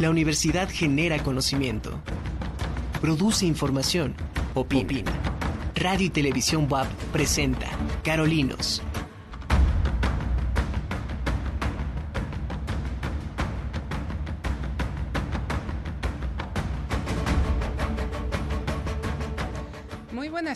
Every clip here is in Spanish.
La universidad genera conocimiento, produce información, opina. Radio y Televisión WAP presenta Carolinos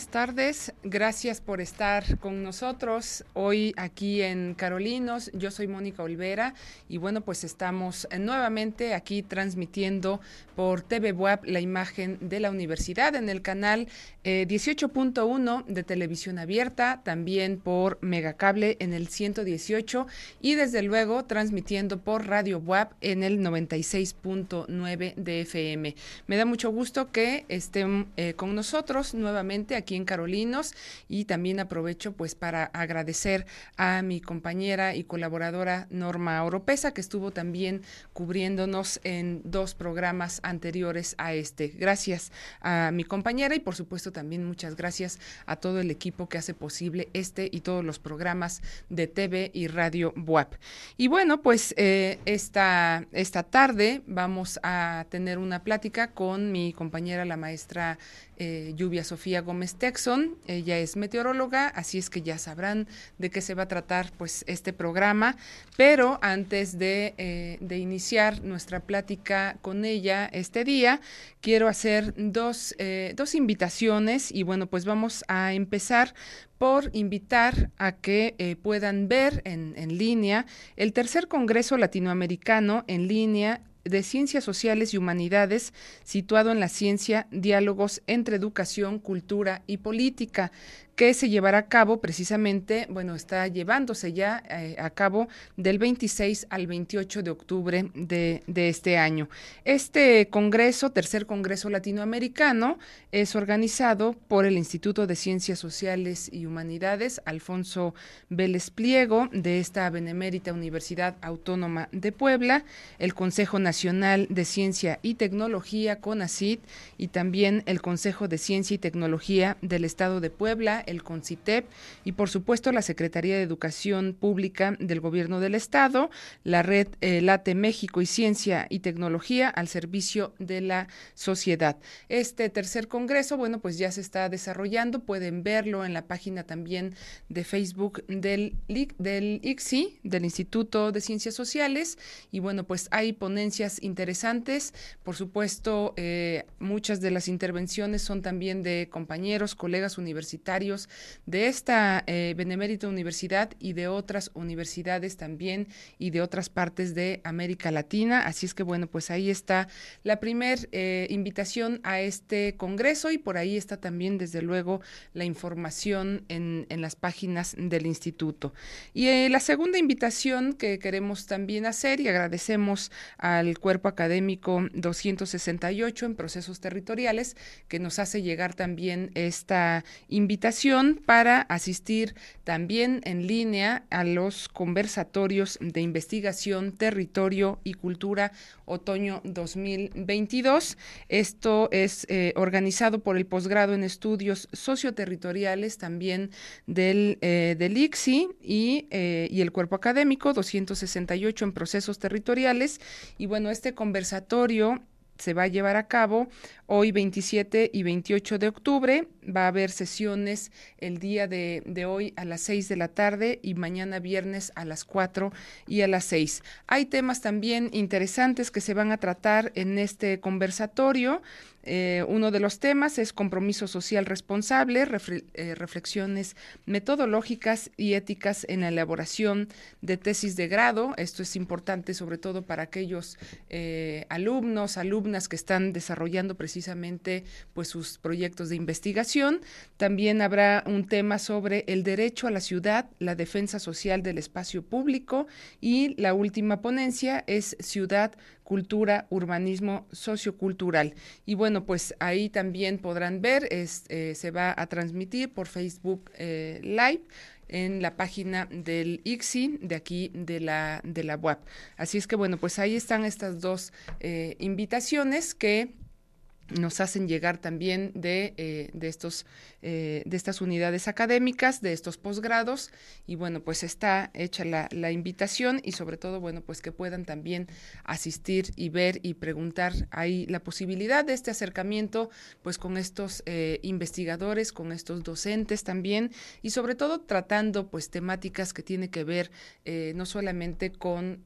tardes. Gracias por estar con nosotros hoy aquí en Carolinos. Yo soy Mónica Olvera y bueno, pues estamos nuevamente aquí transmitiendo por TV Web la imagen de la universidad en el canal 18.1 eh, de televisión abierta, también por Megacable en el 118 y desde luego transmitiendo por Radio Web en el 96.9 de FM. Me da mucho gusto que estén eh, con nosotros nuevamente aquí Carolinos y también aprovecho pues para agradecer a mi compañera y colaboradora Norma Oropesa que estuvo también cubriéndonos en dos programas anteriores a este. Gracias a mi compañera y por supuesto también muchas gracias a todo el equipo que hace posible este y todos los programas de TV y Radio BUAP. Y bueno, pues eh, esta, esta tarde vamos a tener una plática con mi compañera la maestra eh, Lluvia Sofía Gómez Texon. Ella es meteoróloga, así es que ya sabrán de qué se va a tratar pues este programa. Pero antes de, eh, de iniciar nuestra plática con ella este día, quiero hacer dos, eh, dos invitaciones y bueno, pues vamos a empezar por invitar a que puedan ver en, en línea el tercer Congreso Latinoamericano en línea de Ciencias Sociales y Humanidades, situado en la ciencia, diálogos entre educación, cultura y política, que se llevará a cabo precisamente, bueno, está llevándose ya eh, a cabo del 26 al 28 de octubre de, de, este año. Este Congreso, tercer Congreso Latinoamericano, es organizado por el Instituto de Ciencias Sociales y Humanidades, Alfonso Vélez Pliego, de esta Benemérita Universidad Autónoma de Puebla, el Consejo Nacional de Ciencia y Tecnología, CONACIT, y también el Consejo de Ciencia y Tecnología del Estado de Puebla, el CONCITEP y por supuesto la Secretaría de Educación Pública del Gobierno del Estado, la red eh, Late México y Ciencia y Tecnología al servicio de la sociedad. Este tercer congreso, bueno, pues ya se está desarrollando, pueden verlo en la página también de Facebook del, ICSI, del Instituto de Ciencias Sociales, y bueno, pues hay ponencias interesantes, por supuesto, eh, muchas de las intervenciones son también de compañeros, colegas universitarios, de esta eh, Benemérita Universidad y de otras universidades también y de otras partes de América Latina. Así es que bueno, pues ahí está la primer eh, invitación a este congreso y por ahí está también desde luego la información en, en las páginas del instituto. Y eh, la segunda invitación que queremos también hacer y agradecemos al cuerpo académico 268 en procesos territoriales que nos hace llegar también esta invitación para asistir también en línea a los conversatorios de investigación, territorio y cultura otoño 2022. Esto es eh, organizado por el posgrado en estudios socioterritoriales también del, eh, del ICSI y, eh, y el cuerpo académico 268 en procesos territoriales. Y bueno, este conversatorio se va a llevar a cabo hoy 27 y 28 de octubre. Va a haber sesiones el día de, hoy a las 6 de la tarde y mañana viernes a las 4 y a las 6. Hay temas también interesantes que se van a tratar en este conversatorio. Eh, uno de los temas es compromiso social responsable, eh, reflexiones metodológicas y éticas en la elaboración de tesis de grado. Esto es importante sobre todo para aquellos eh, alumnos, alumnas que están desarrollando precisamente pues sus proyectos de investigación. También habrá un tema sobre el derecho a la ciudad, la defensa social del espacio público y la última ponencia es ciudad cultura, urbanismo sociocultural. Y bueno, pues ahí también podrán ver, es, eh, se va a transmitir por Facebook eh, Live en la página del ICSI de aquí de la, de la. Así es que bueno, pues ahí están estas dos eh, invitaciones que nos hacen llegar también de, de, estos, eh, de estas unidades académicas, de estos posgrados, y bueno, pues está hecha la, invitación y sobre todo, bueno, pues que puedan también asistir y ver y preguntar ahí la posibilidad de este acercamiento, pues con estos eh, investigadores, con estos docentes también, y sobre todo tratando pues temáticas que tiene que ver no solamente con,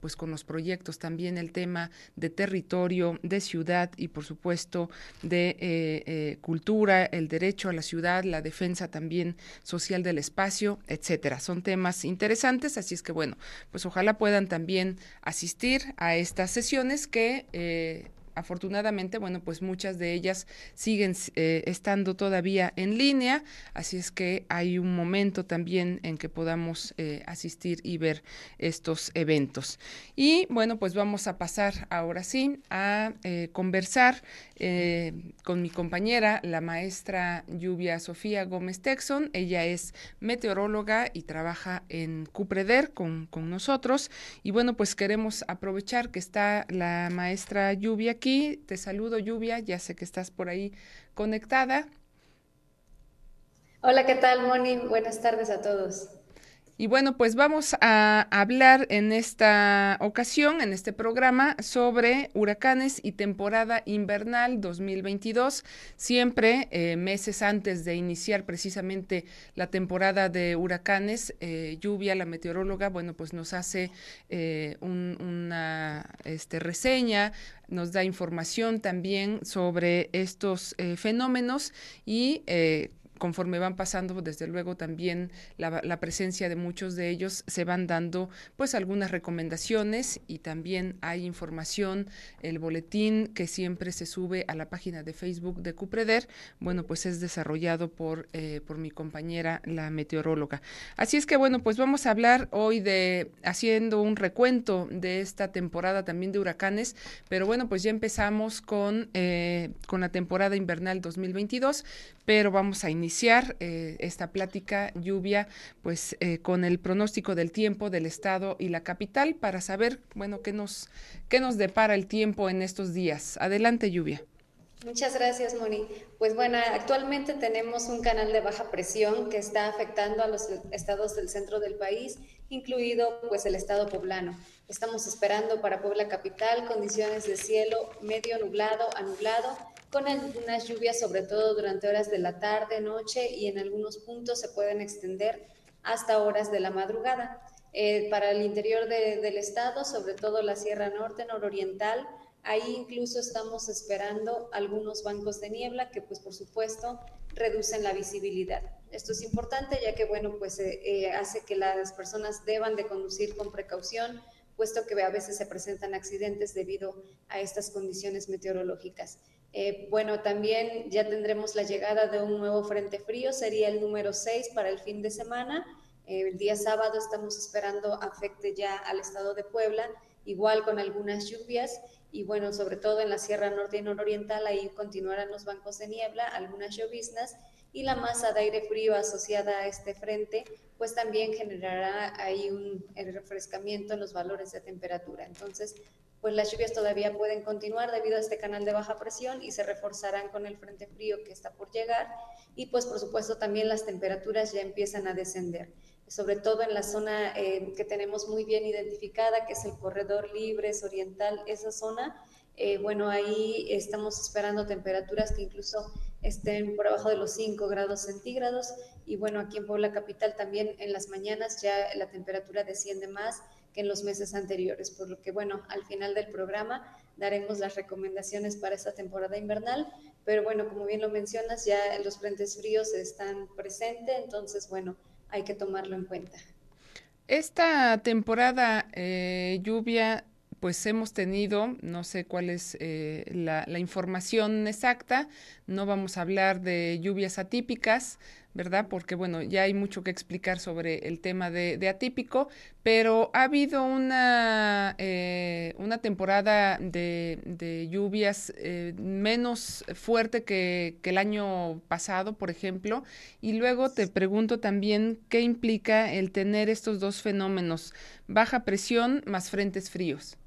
pues con los proyectos, también el tema de territorio, de ciudad y por supuesto de eh, eh, cultura, el derecho la ciudad, la defensa también social del espacio, etcétera. Son temas interesantes, así es que bueno, pues ojalá puedan también asistir a estas sesiones que eh, afortunadamente, bueno, pues muchas de ellas siguen eh, estando todavía en línea, así es que hay un momento también en que podamos eh, asistir y ver estos eventos. Y bueno, pues vamos a pasar ahora sí a eh, conversar con mi compañera, la maestra Lluvia Sofía Gómez Texon. Ella es meteoróloga y trabaja en Cupreder con, con nosotros. Y bueno, pues queremos aprovechar que está la maestra Lluvia Te saludo, Lluvia, ya sé que estás por ahí conectada. Hola, ¿qué tal, Moni? Buenas tardes a todos. Y bueno, pues vamos a hablar en esta ocasión, en este programa, sobre huracanes y temporada invernal 2022, siempre eh, meses antes de iniciar precisamente la temporada de huracanes. Eh, lluvia, la meteoróloga, bueno, pues nos hace eh, una este, reseña, nos da información también sobre estos fenómenos y conforme van pasando, desde luego también la, presencia de muchos de ellos, se van dando pues algunas recomendaciones y también hay información, el boletín que siempre se sube a la página de Facebook de Cupreder, bueno, pues es desarrollado por, eh, por mi compañera, la meteoróloga. Así es que bueno, pues vamos a hablar hoy de haciendo un recuento de esta temporada también de huracanes, pero bueno, pues ya empezamos con, eh, con la temporada invernal 2022, pero vamos a iniciar eh, esta plática lluvia pues eh, con el pronóstico del tiempo del estado y la capital para saber bueno qué nos qué nos depara el tiempo en estos días. Adelante lluvia. Muchas gracias, Moni. Pues bueno, actualmente tenemos un canal de baja presión que está afectando a los estados del centro del país, incluido pues el estado poblano. Estamos esperando para Puebla capital condiciones de cielo medio nublado a nublado con algunas lluvias, sobre todo durante horas de la tarde, noche y en algunos puntos se pueden extender hasta horas de la madrugada. Eh, para el interior del estado, sobre todo la Sierra Norte, nororiental, ahí incluso estamos esperando algunos bancos de niebla que pues por supuesto reducen la visibilidad. Esto es importante ya que bueno pues eh, eh, hace que las personas deban de conducir con precaución puesto que a veces se presentan accidentes debido a estas condiciones meteorológicas. Eh, bueno, también ya tendremos la llegada de un nuevo frente frío, sería el número 6 para el fin de semana. Eh, el día sábado estamos esperando afecte ya al estado de Puebla, igual con algunas lluvias y bueno, sobre todo en la Sierra Norte y Nororiental, ahí continuarán los bancos de niebla, algunas lloviznas y la masa de aire frío asociada a este frente, pues también generará ahí un refrescamiento en los valores de temperatura. Entonces, pues las lluvias todavía pueden continuar debido a este canal de baja presión y se reforzarán con el frente frío que está por llegar. Y pues por supuesto también las temperaturas ya empiezan a descender, sobre todo en la zona eh, que tenemos muy bien identificada, que es el corredor Libres Oriental, esa zona, eh, bueno, ahí estamos esperando temperaturas que incluso estén por abajo de los 5 grados centígrados. Y bueno, aquí en Puebla Capital también en las mañanas ya la temperatura desciende más que en los meses anteriores, por lo que bueno, al final del programa daremos las recomendaciones para esta temporada invernal, pero bueno, como bien lo mencionas, ya los frentes fríos están presentes, entonces bueno, hay que tomarlo en cuenta. Esta temporada eh, lluvia, pues hemos tenido, no sé cuál es eh, la, la información exacta, no vamos a hablar de lluvias atípicas, ¿verdad? Porque, bueno, ya hay mucho que explicar sobre el tema de, atípico, pero ha habido una, eh, una temporada de, lluvias eh, menos fuerte que, que, el año pasado, por ejemplo, y luego te pregunto también qué implica el tener estos dos fenómenos, baja presión más frentes fríos.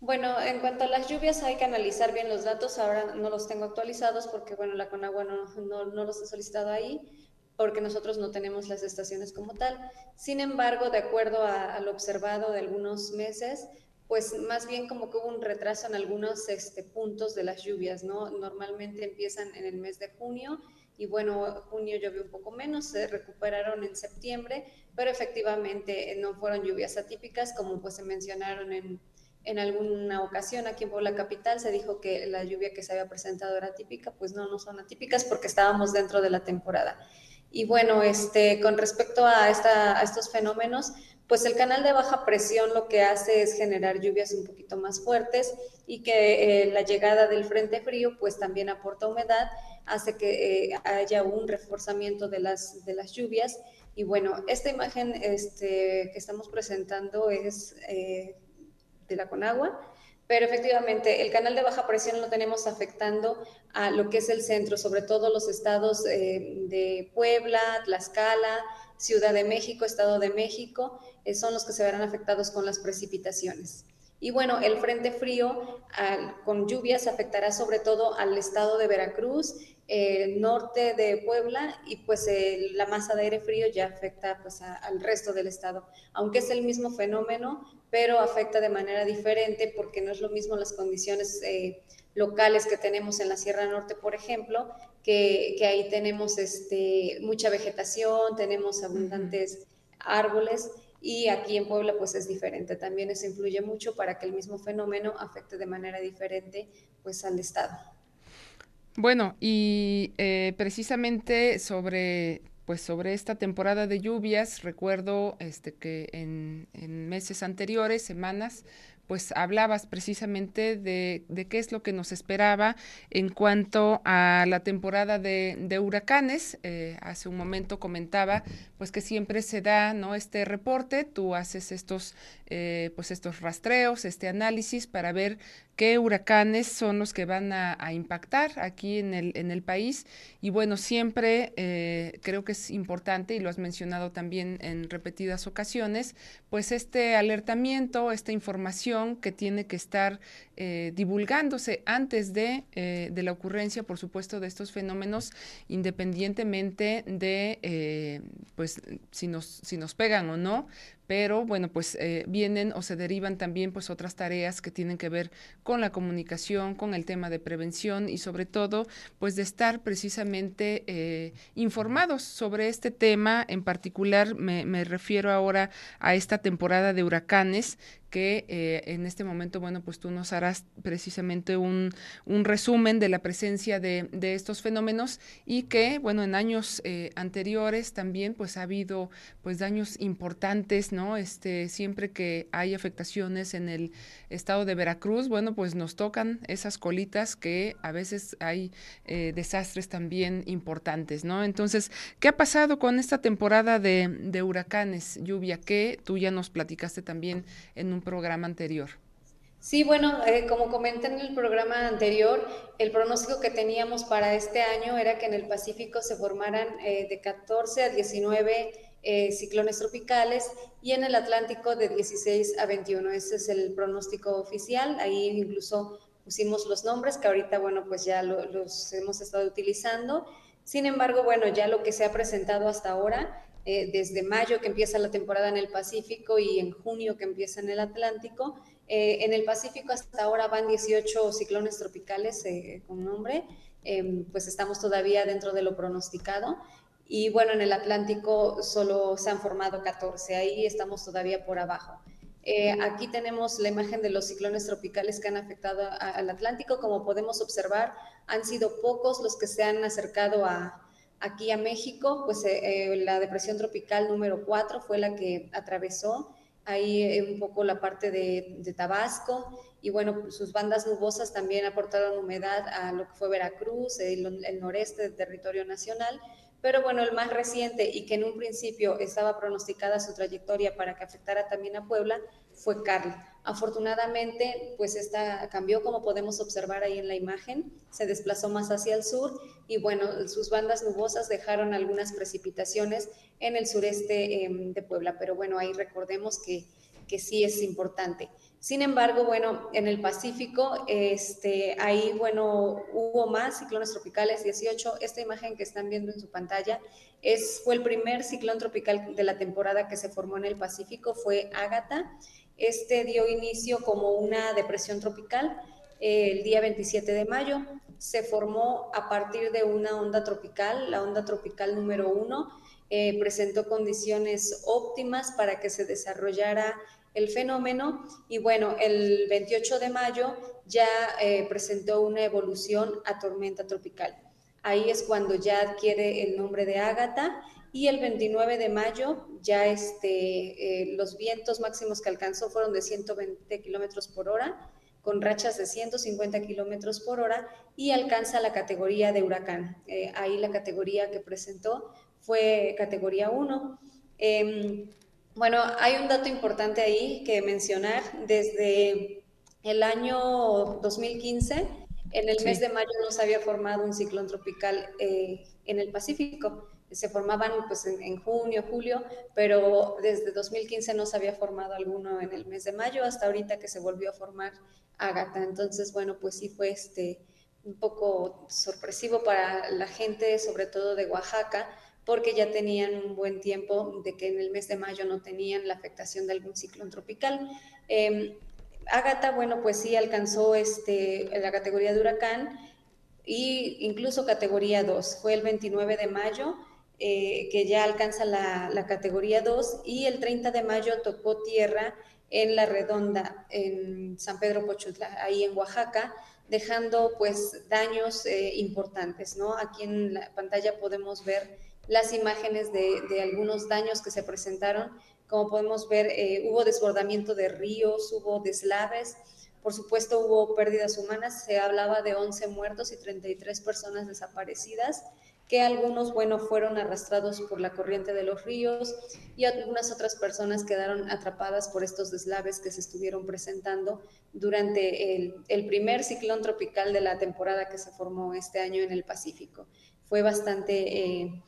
Bueno, en cuanto a las lluvias hay que analizar bien los datos. Ahora no los tengo actualizados porque, bueno, la Conagua no, no, no los ha solicitado ahí porque nosotros no tenemos las estaciones como tal. Sin embargo, de acuerdo a, lo observado de algunos meses, pues más bien como que hubo un retraso en algunos este, puntos de las lluvias, ¿no? Normalmente empiezan en el mes de junio y bueno, junio llovió un poco menos, se recuperaron en septiembre, pero efectivamente no fueron lluvias atípicas como pues se mencionaron en, en alguna ocasión aquí en Puebla Capital se dijo que la lluvia que se había presentado era típica, pues no, no son atípicas porque estábamos dentro de la temporada. Y bueno, este, con respecto a, esta, a estos fenómenos, pues el canal de baja presión lo que hace es generar lluvias un poquito más fuertes y que eh, la llegada del frente frío pues también aporta humedad, hace que eh, haya un reforzamiento de las, de las lluvias. Y bueno, esta imagen este, que estamos presentando es eh, de la Conagua pero efectivamente el canal de baja presión lo tenemos afectando a lo que es el centro, sobre todo los estados eh, de Puebla, Tlaxcala, Ciudad de México, Estado de México, eh, son los que se verán afectados con las precipitaciones. Y bueno, el frente frío con lluvias afectará sobre todo al estado de Veracruz, norte de Puebla y pues la masa de aire frío ya afecta pues al resto del estado. Aunque es el mismo fenómeno, pero afecta de manera diferente porque no es lo mismo las condiciones eh, locales que tenemos en la Sierra Norte, por ejemplo, que, ahí tenemos este, mucha vegetación, tenemos abundantes árboles y aquí en Puebla pues es diferente. También eso influye mucho para que el mismo fenómeno afecte de manera diferente pues al estado. Bueno, y eh, precisamente sobre pues sobre esta temporada de lluvias, recuerdo este, que en, meses anteriores, semanas, pues hablabas precisamente de, qué es lo que nos esperaba en cuanto a la temporada de, huracanes. Eh, hace un momento comentaba pues que siempre se da no este reporte, tú haces estos eh, pues estos rastreos, este análisis para ver qué huracanes son los que van a, impactar aquí en el, país. Y bueno, siempre eh, creo que es importante, y lo has mencionado también en repetidas ocasiones, pues este alertamiento, esta información que tiene que estar eh, divulgándose antes de, eh, de, la ocurrencia, por supuesto, de estos fenómenos, independientemente de, pues, si nos, si nos pegan o no, pero bueno, pues eh, vienen o se derivan también pues otras tareas que tienen que ver con la comunicación, con el tema de prevención y sobre todo pues de estar precisamente eh, informados sobre este tema. En particular me, me refiero ahora a esta temporada de huracanes que eh, en este momento, bueno, pues tú nos harás precisamente un, un resumen de la presencia de, de, estos fenómenos y que, bueno, en años anteriores también, pues ha habido, pues, daños importantes, ¿no? Este, siempre que hay afectaciones en el estado de Veracruz, bueno, pues nos tocan esas colitas que a veces hay eh, desastres también importantes, ¿no? Entonces, ¿qué ha pasado con esta temporada de, de huracanes, lluvia, que tú ya nos platicaste también en un programa anterior. Sí, bueno, eh, como comenté en el programa anterior, el pronóstico que teníamos para este año era que en el Pacífico se formaran eh, de 14 a 19 eh, ciclones tropicales y en el Atlántico de 16 a 21. Ese es el pronóstico oficial. Ahí incluso pusimos los nombres que ahorita, bueno, pues ya los hemos estado utilizando. Sin embargo, bueno, ya lo que se ha presentado hasta ahora eh, desde mayo que empieza la temporada en el Pacífico y en junio que empieza en el Atlántico. Eh, en el Pacífico hasta ahora van 18 ciclones tropicales eh, con nombre, em, pues estamos todavía dentro de lo pronosticado. Y bueno, en el Atlántico solo se han formado 14, ahí estamos todavía por abajo. aquí tenemos la imagen de los ciclones tropicales que han afectado al Atlántico. Como podemos observar, han sido pocos los que se han acercado a, aquí a México, pues eh, eh, la depresión tropical número 4 fue la que atravesó ahí eh, un poco la parte de, Tabasco y bueno, sus bandas nubosas también aportaron humedad a lo que fue Veracruz, el, el noreste del territorio nacional, pero bueno, el más reciente y que en un principio estaba pronosticada su trayectoria para que afectara también a Puebla fue Carl. Afortunadamente, pues esta cambió como podemos observar ahí en la imagen, se desplazó más hacia el sur y bueno, sus bandas nubosas dejaron algunas precipitaciones en el sureste em, de Puebla, pero bueno, ahí recordemos que, que sí es importante. Sin embargo, bueno, en el Pacífico, este, ahí, bueno, hubo más ciclones tropicales, 18. Esta imagen que están viendo en su pantalla es, fue el primer ciclón tropical de la temporada que se formó en el Pacífico, fue Ágata. Este dio inicio como una depresión tropical eh, el día 27 de mayo. Se formó a partir de una onda tropical, la onda tropical número uno. Eh, presentó condiciones óptimas para que se desarrollara el fenómeno y bueno, el 28 de mayo ya eh, presentó una evolución a tormenta tropical. Ahí es cuando ya adquiere el nombre de Ágata y el 29 de mayo ya este, eh, los vientos máximos que alcanzó fueron de 120 kilómetros por hora con rachas de 150 kilómetros por hora y alcanza la categoría de huracán. Eh, ahí la categoría que presentó fue categoría 1. Bueno, hay un dato importante ahí que mencionar. Desde el año 2015, en el mes de mayo no se había formado un ciclón tropical eh, en el Pacífico. Se formaban pues en, junio, julio, pero desde 2015 no se había formado alguno en el mes de mayo, hasta ahorita que se volvió a formar Ágata. Entonces, bueno, pues sí fue este un poco sorpresivo para la gente, sobre todo de Oaxaca, porque ya tenían un buen tiempo de que en el mes de mayo no tenían la afectación de algún ciclón tropical. Eh, Ágata, bueno, pues sí alcanzó este, la categoría de huracán e incluso categoría 2. Fue el 29 de mayo eh, que ya alcanza la, la, categoría 2 y el 30 de mayo tocó tierra en La Redonda, en San Pedro Pochutla, ahí en Oaxaca, dejando pues daños eh, importantes, ¿no? Aquí en la pantalla podemos ver las imágenes de, algunos daños que se presentaron. Como podemos ver, eh, hubo desbordamiento de ríos, hubo deslaves, por supuesto hubo pérdidas humanas, se hablaba de 11 muertos y 33 personas desaparecidas, que algunos, bueno, fueron arrastrados por la corriente de los ríos y algunas otras personas quedaron atrapadas por estos deslaves que se estuvieron presentando durante el, primer ciclón tropical de la temporada que se formó este año en el Pacífico. Fue bastante... Eh,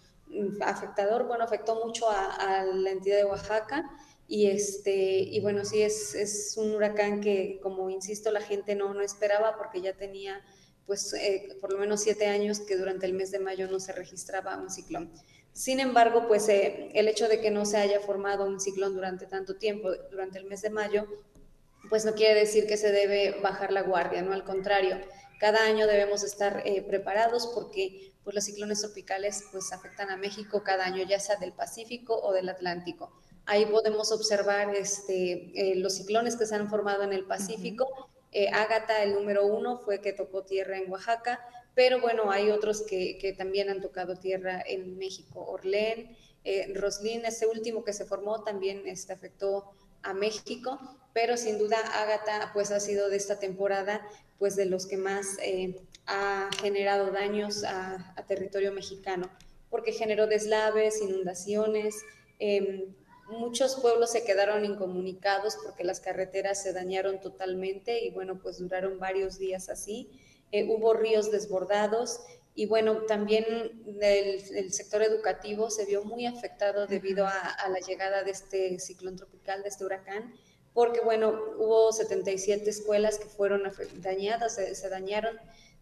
afectador, bueno, afectó mucho a, la entidad de Oaxaca y, este, y bueno, sí es, es, un huracán que, como insisto, la gente no, no esperaba porque ya tenía pues eh, por lo menos siete años que durante el mes de mayo no se registraba un ciclón. Sin embargo, pues eh, el hecho de que no se haya formado un ciclón durante tanto tiempo, durante el mes de mayo, pues no quiere decir que se debe bajar la guardia, ¿no? Al contrario, cada año debemos estar eh, preparados porque pues los ciclones tropicales pues afectan a México cada año, ya sea del Pacífico o del Atlántico. Ahí podemos observar este, eh, los ciclones que se han formado en el Pacífico. Eh, Ágata, el número uno, fue que tocó tierra en Oaxaca, pero bueno, hay otros que, que también han tocado tierra en México. Orlén, Roslín, ese último que se formó, también este, afectó a México, pero sin duda Ágata pues ha sido de esta temporada pues de los que más eh, ha generado daños a, territorio mexicano, porque generó deslaves, inundaciones, em, muchos pueblos se quedaron incomunicados porque las carreteras se dañaron totalmente y bueno, pues duraron varios días así. Eh, hubo ríos desbordados y bueno, también el, sector educativo se vio muy afectado debido a, la llegada de este ciclón tropical, de este huracán porque bueno, hubo 77 escuelas que fueron dañadas, se, dañaron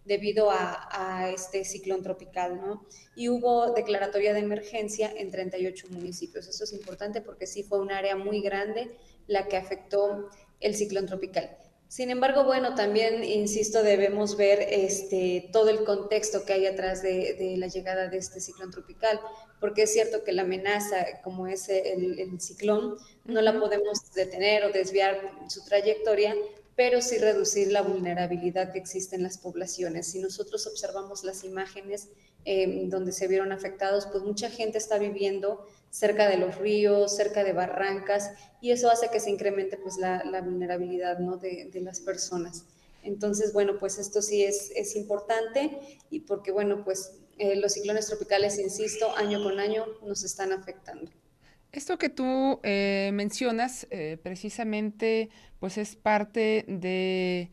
debido a, este ciclón tropical, ¿no? Y hubo declaratoria de emergencia en 38 municipios. Eso es importante porque sí fue un área muy grande la que afectó el ciclón tropical. Sin embargo, bueno, también, insisto, debemos ver este, todo el contexto que hay atrás de, la llegada de este ciclón tropical, porque es cierto que la amenaza, como es el, ciclón, no la podemos detener o desviar su trayectoria, pero sí reducir la vulnerabilidad que existe en las poblaciones. Si nosotros observamos las imágenes eh, donde se vieron afectados, pues mucha gente está viviendo cerca de los ríos, cerca de barrancas, y eso hace que se incremente pues la, vulnerabilidad ¿no? de, de, las personas. Entonces, bueno, pues esto sí es, es importante y porque, bueno, pues eh, los ciclones tropicales, insisto, año con año nos están afectando. Esto que tú eh, mencionas, eh, precisamente, pues es parte de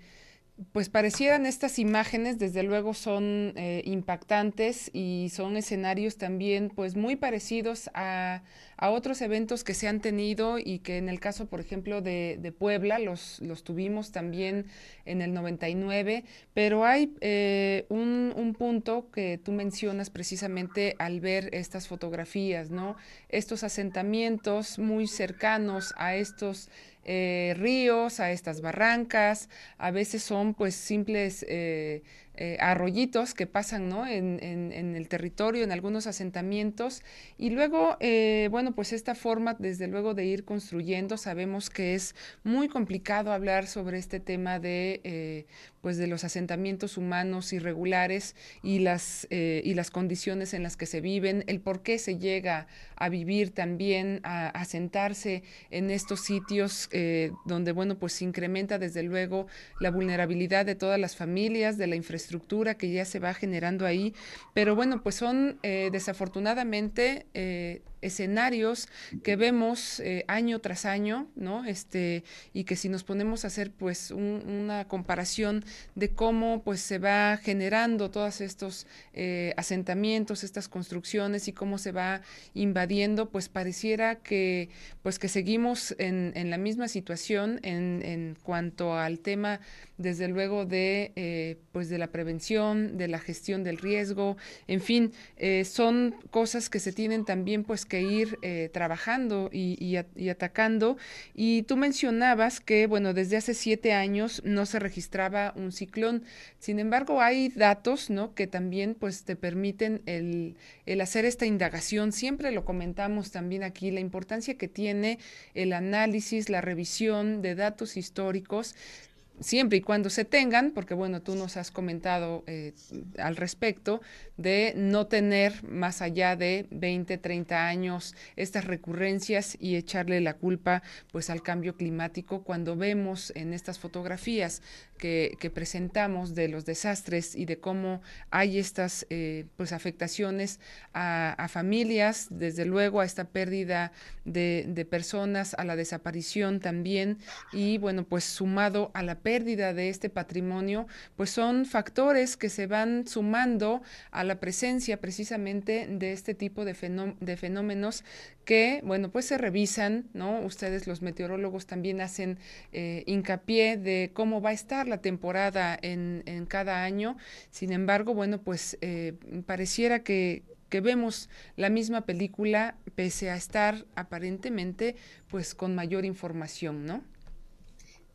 pues parecieran estas imágenes, desde luego son eh, impactantes y son escenarios también pues muy parecidos a, otros eventos que se han tenido y que en el caso, por ejemplo, de, Puebla, los, los, tuvimos también en el 99, pero hay eh, un, un, punto que tú mencionas precisamente al ver estas fotografías, ¿no? Estos asentamientos muy cercanos a estos eh, ríos, a estas barrancas, a veces son pues simples eh, eh, arroyitos que pasan ¿no? en, en, el territorio, en algunos asentamientos. Y luego, eh, bueno, pues esta forma, desde luego, de ir construyendo, sabemos que es muy complicado hablar sobre este tema de, eh, pues de los asentamientos humanos irregulares y las, y las condiciones en las que se viven, el por qué se llega a vivir también, a asentarse en estos sitios donde, bueno, pues se incrementa desde luego la vulnerabilidad de todas las familias, de la infraestructura estructura que ya se va generando ahí, pero bueno, pues son eh, desafortunadamente eh, escenarios que vemos eh, año tras año, ¿no? Este, y que si nos ponemos a hacer pues una comparación de cómo pues se va generando todos estos eh, asentamientos, estas construcciones y cómo se va invadiendo, pues pareciera que pues que seguimos en, en la misma situación en, en, cuanto al tema, desde luego, de eh, pues de la prevención, de la gestión del riesgo, en fin, son cosas que se tienen también pues que ir eh, trabajando y, atacando. Y tú mencionabas que, bueno, desde hace siete años no se registraba un ciclón. Sin embargo, hay datos, ¿no? Que también, pues, te permiten el, el hacer esta indagación. Siempre lo comentamos también aquí, la importancia que tiene el análisis, la revisión de datos históricos siempre y cuando se tengan, porque bueno, tú nos has comentado eh, al respecto, de no tener más allá de 20, 30 años estas recurrencias y echarle la culpa pues al cambio climático cuando vemos en estas fotografías que, presentamos de los desastres y de cómo hay estas eh, pues afectaciones a, familias, desde luego a esta pérdida de, personas, a la desaparición también y bueno pues sumado a la pérdida de este patrimonio, pues son factores que se van sumando a la presencia precisamente de este tipo de, de fenómenos que, bueno, pues se revisan, ¿no? Ustedes los meteorólogos también hacen eh, hincapié de cómo va a estar la temporada en, cada año. Sin embargo, bueno, pues eh, pareciera que, que vemos la misma película pese a estar aparentemente pues con mayor información, ¿no?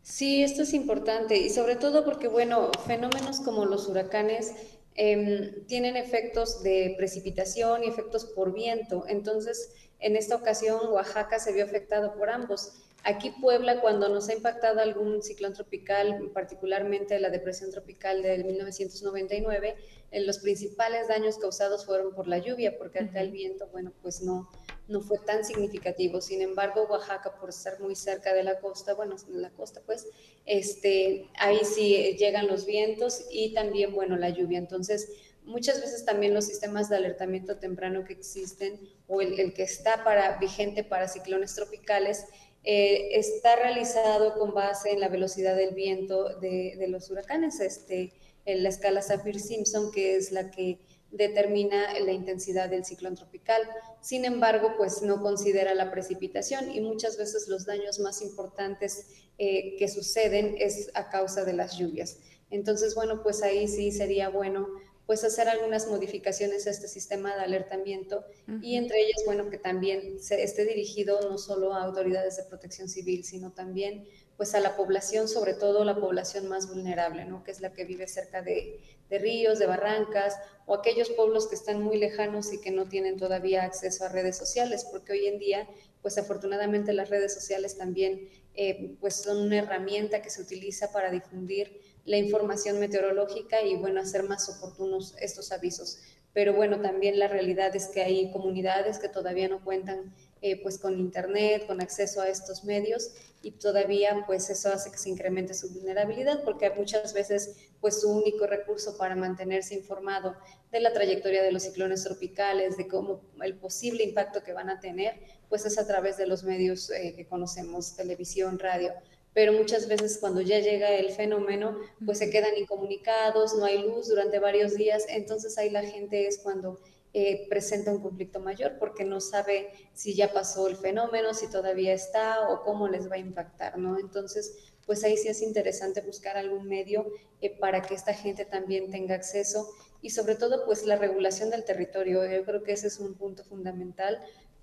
Sí, esto es importante y sobre todo porque, bueno, fenómenos como los huracanes em, tienen efectos de precipitación y efectos por viento. Entonces, en esta ocasión, Oaxaca se vio afectado por ambos. Aquí Puebla, cuando nos ha impactado algún ciclón tropical, particularmente la depresión tropical del 1999, en los principales daños causados fueron por la lluvia, porque acá el viento, bueno, pues no, no fue tan significativo. Sin embargo, Oaxaca, por estar muy cerca de la costa, bueno, la costa, pues, este, ahí sí llegan los vientos y también, bueno, la lluvia. Entonces, muchas veces también los sistemas de alertamiento temprano que existen o el, que está para, vigente para ciclones tropicales eh, está realizado con base en la velocidad del viento de, los huracanes, este, en la escala Saffir-Simpson, que es la que determina la intensidad del ciclón tropical. Sin embargo, pues no considera la precipitación y muchas veces los daños más importantes eh, que suceden es a causa de las lluvias. Entonces, bueno, pues ahí sí sería bueno pues hacer algunas modificaciones a este sistema de alertamiento y entre ellas, bueno, que también se esté dirigido no solo a autoridades de protección civil, sino también pues a la población, sobre todo la población más vulnerable, ¿no? Que es la que vive cerca de, de ríos, de barrancas o aquellos pueblos que están muy lejanos y que no tienen todavía acceso a redes sociales, porque hoy en día, pues afortunadamente las redes sociales también eh, pues son una herramienta que se utiliza para difundir la información meteorológica y bueno, hacer más oportunos estos avisos. Pero bueno, también la realidad es que hay comunidades que todavía no cuentan eh, pues con internet, con acceso a estos medios y todavía pues eso hace que se incremente su vulnerabilidad porque muchas veces pues su único recurso para mantenerse informado de la trayectoria de los ciclones tropicales, de cómo el posible impacto que van a tener, pues es a través de los medios eh, que conocemos, televisión, radio. Pero muchas veces cuando ya llega el fenómeno, pues se quedan incomunicados, no hay luz durante varios días, entonces ahí la gente es cuando eh, presenta un conflicto mayor porque no sabe si ya pasó el fenómeno, si todavía está o cómo les va a impactar, ¿no? Entonces, pues ahí sí es interesante buscar algún medio eh, para que esta gente también tenga acceso y sobre todo pues la regulación del territorio. Yo creo que ese es un punto fundamental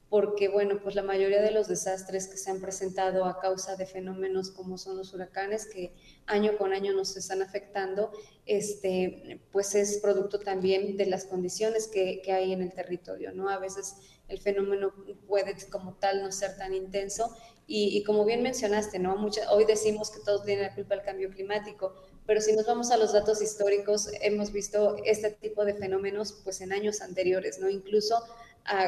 porque, bueno, pues la mayoría de los desastres que se han presentado a causa de fenómenos como son los huracanes, que año con año nos están afectando, este, pues es producto también de las condiciones que, que hay en el territorio, ¿no? A veces el fenómeno puede como tal no ser tan intenso y, como bien mencionaste, ¿no? Mucha, hoy decimos que todos tienen la culpa del cambio climático, pero si nos vamos a los datos históricos, hemos visto este tipo de fenómenos pues en años anteriores, ¿no? Incluso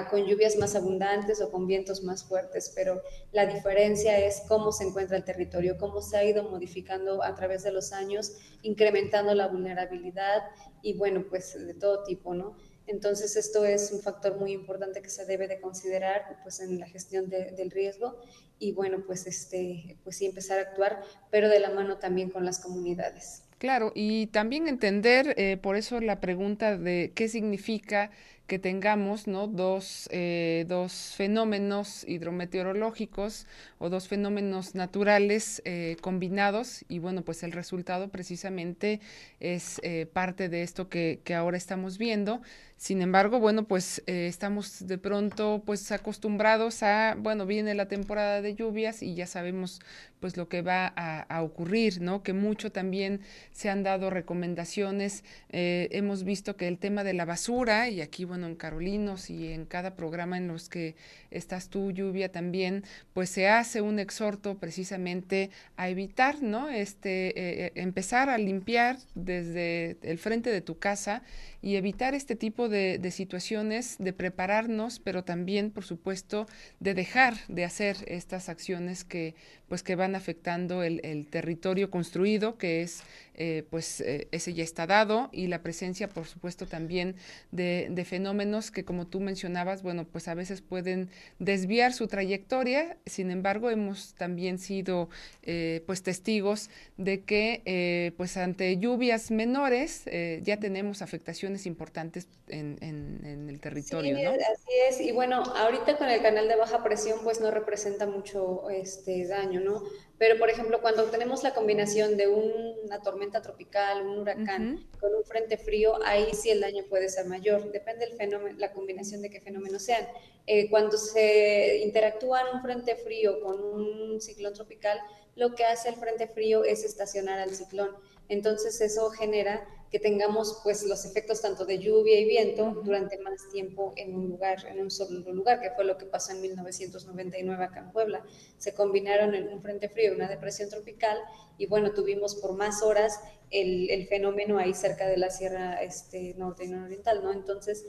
con lluvias más abundantes o con vientos más fuertes, pero la diferencia es cómo se encuentra el territorio, cómo se ha ido modificando a través de los años, incrementando la vulnerabilidad y bueno, pues de todo tipo, ¿no? Entonces esto es un factor muy importante que se debe de considerar pues en la gestión del riesgo y bueno, pues este pues sí empezar a actuar, pero de la mano también con las comunidades. Claro, y también entender, eh, por eso la pregunta de qué significa que tengamos ¿no? dos, eh, dos fenómenos hidrometeorológicos o dos fenómenos naturales eh, combinados y bueno, pues el resultado precisamente es eh, parte de esto que, que, ahora estamos viendo. Sin embargo, bueno, pues estamos de pronto pues acostumbrados a, bueno, viene la temporada de lluvias y ya sabemos pues lo que va a, ocurrir, ¿no? Que mucho también se han dado recomendaciones. Eh, hemos visto que el tema de la basura, y aquí, bueno, en Carolinos y en cada programa en los que estás tú, Lluvia, también, pues se hace un exhorto precisamente a evitar, ¿no? Este, eh, eh, empezar a limpiar desde el frente de tu casa y evitar este tipo de, de situaciones, de prepararnos, pero también, por supuesto, de dejar de hacer estas acciones que pues que van afectando el, el territorio construido, que es eh, pues eh, ese ya está dado y la presencia, por supuesto, también de, de, fenómenos que, como tú mencionabas, bueno, pues a veces pueden desviar su trayectoria. Sin embargo, hemos también sido eh, pues testigos de que pues ante lluvias menores ya tenemos afectaciones importantes en, en, en el territorio. Sí, ¿no? así es. Y bueno, ahorita con el canal de baja presión, pues no representa mucho este daño, ¿no? Pero, por ejemplo, cuando tenemos la combinación de una tormenta tropical, un huracán con un frente frío, ahí sí el daño puede ser mayor. Depende del fenómeno, la combinación de qué fenómenos sean. Eh, cuando se interactúa un frente frío con un ciclón tropical, lo que hace el frente frío es estacionar al ciclón. Entonces eso genera que tengamos pues los efectos tanto de lluvia y viento durante más tiempo en un lugar, en un solo lugar, que fue lo que pasó en 1999 acá en Puebla. Se combinaron en un frente frío y una depresión tropical y bueno, tuvimos por más horas el, el fenómeno ahí cerca de la Sierra este, Norte y Nororiental, ¿no? Entonces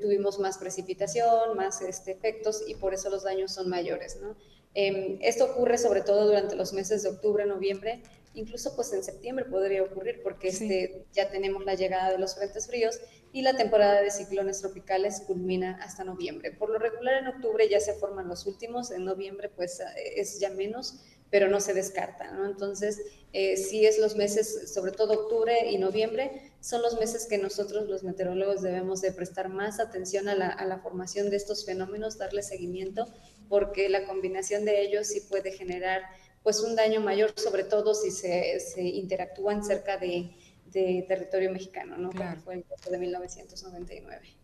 tuvimos más precipitación, más este, efectos y por eso los daños son mayores, ¿no? Eh, esto ocurre sobre todo durante los meses de octubre, noviembre, incluso pues en septiembre podría ocurrir porque sí. este, ya tenemos la llegada de los frentes fríos y la temporada de ciclones tropicales culmina hasta noviembre. Por lo regular en octubre ya se forman los últimos, en noviembre pues es ya menos, pero no se descarta, ¿no? Entonces, eh, sí es los meses, sobre todo octubre y noviembre, son los meses que nosotros los meteorólogos debemos de prestar más atención a la, a la formación de estos fenómenos, darle seguimiento, porque la combinación de ellos sí puede generar pues un daño mayor, sobre todo si se, se interactúan cerca de, de, territorio mexicano, ¿no? Claro. Como fue el caso de 1999.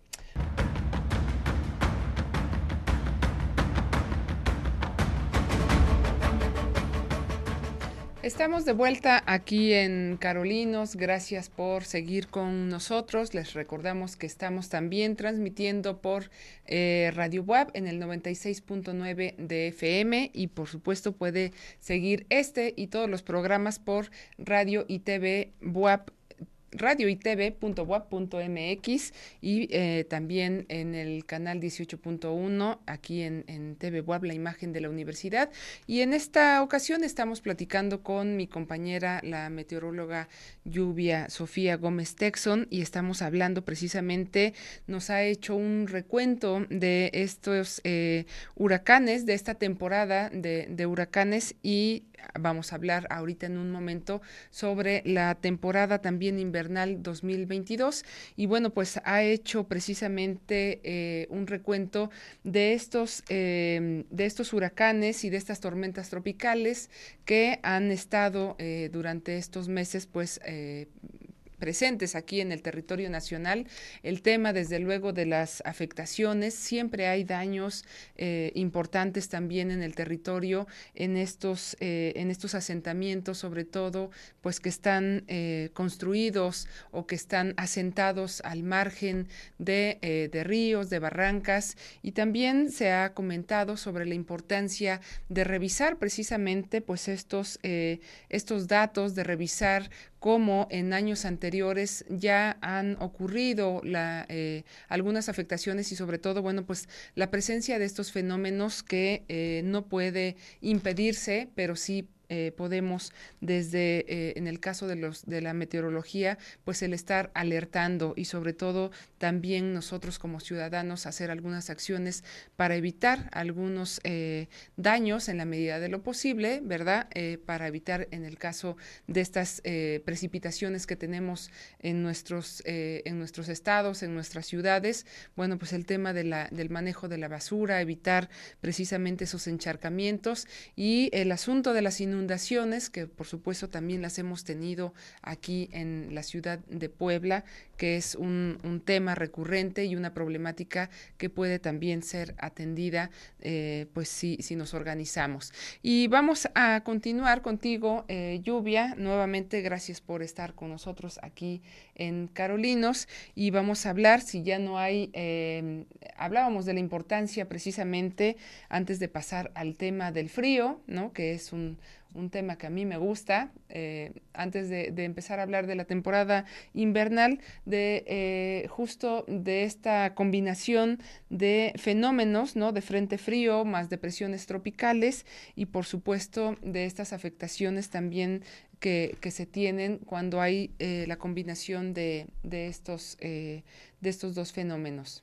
Estamos de vuelta aquí en Carolinos. Gracias por seguir con nosotros. Les recordamos que estamos también transmitiendo por eh, Radio Web en el 96.9 de FM y por supuesto puede seguir este y todos los programas por Radio y TV Web radioitv.wap.mx y eh, también en el canal 18.1 aquí en, en la imagen de la universidad. Y en esta ocasión estamos platicando con mi compañera, la meteoróloga Lluvia Sofía Gómez Texon, y estamos hablando precisamente, nos ha hecho un recuento de estos eh, huracanes, de esta temporada de, de huracanes y vamos a hablar ahorita en un momento sobre la temporada también invernal 2022 y bueno, pues ha hecho precisamente eh, un recuento de estos, de estos huracanes y de estas tormentas tropicales que han estado durante estos meses pues presentes aquí en el territorio nacional. El tema, desde luego, de las afectaciones. Siempre hay daños eh, importantes también en el territorio, en estos, eh, en estos asentamientos, sobre todo, pues que están eh, construidos o que están asentados al margen de, de ríos, de barrancas. Y también se ha comentado sobre la importancia de revisar precisamente pues estos, estos datos, de revisar como en años anteriores ya han ocurrido la, eh, algunas afectaciones y sobre todo, bueno, pues la presencia de estos fenómenos que eh, no puede impedirse, pero sí eh, podemos desde eh, en el caso de los de la meteorología pues el estar alertando y sobre todo también nosotros como ciudadanos hacer algunas acciones para evitar algunos eh, daños en la medida de lo posible verdad para evitar en el caso de estas precipitaciones que tenemos en nuestros en nuestros estados en nuestras ciudades bueno pues el tema de del manejo de la basura evitar precisamente esos encharcamientos y el asunto de las inundaciones inundaciones, que por supuesto también las hemos tenido aquí en la ciudad de Puebla, que es un, tema recurrente y una problemática que puede también ser atendida, eh, pues si, si nos organizamos. Y vamos a continuar contigo, eh, Lluvia, nuevamente gracias por estar con nosotros aquí en Carolinos y vamos a hablar, si ya no hay, eh, hablábamos de la importancia precisamente antes de pasar al tema del frío, ¿no? que es un, un tema que a mí me gusta, antes de, empezar a hablar de la temporada invernal, de eh, justo de esta combinación de fenómenos, ¿no? De frente frío, más depresiones tropicales y por supuesto de estas afectaciones también que, se tienen cuando hay eh, la combinación de, de estos, de estos dos fenómenos.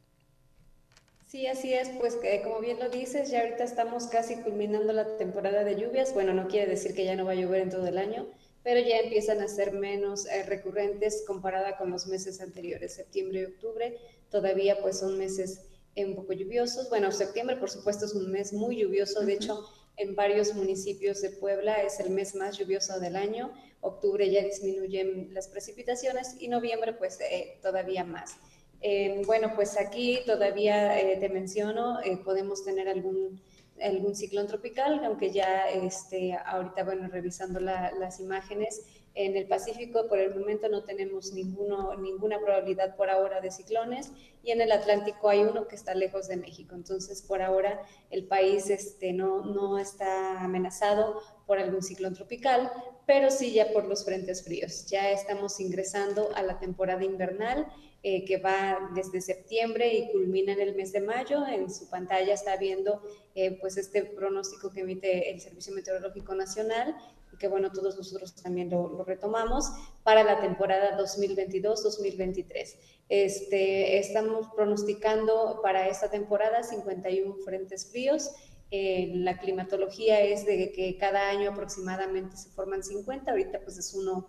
Sí, así es, pues como bien lo dices, ya ahorita estamos casi culminando la temporada de lluvias. Bueno, no quiere decir que ya no va a llover en todo el año, pero ya empiezan a ser menos eh, recurrentes comparada con los meses anteriores, septiembre y octubre. Todavía pues son meses un poco lluviosos. Bueno, septiembre por supuesto es un mes muy lluvioso, de hecho en varios municipios de Puebla es el mes más lluvioso del año. Octubre ya disminuyen las precipitaciones y noviembre pues eh, todavía más. Eh, bueno, pues aquí todavía eh, te menciono, podemos tener algún, algún ciclón tropical, aunque ya este, ahorita, bueno, revisando las imágenes, en el Pacífico por el momento no tenemos ninguna probabilidad por ahora de ciclones y en el Atlántico hay uno que está lejos de México. Entonces, por ahora el país este, no, no está amenazado por algún ciclón tropical, pero sí ya por los frentes fríos. Ya estamos ingresando a la temporada invernal eh, que va desde septiembre y culmina en el mes de mayo. En su pantalla está viendo eh, pues este pronóstico que emite el Servicio Meteorológico Nacional y que bueno, todos nosotros también lo, retomamos para la temporada 2022-2023. Este, estamos pronosticando para esta temporada 51 frentes fríos. Eh, la climatología es de que cada año aproximadamente se forman 50, ahorita pues es uno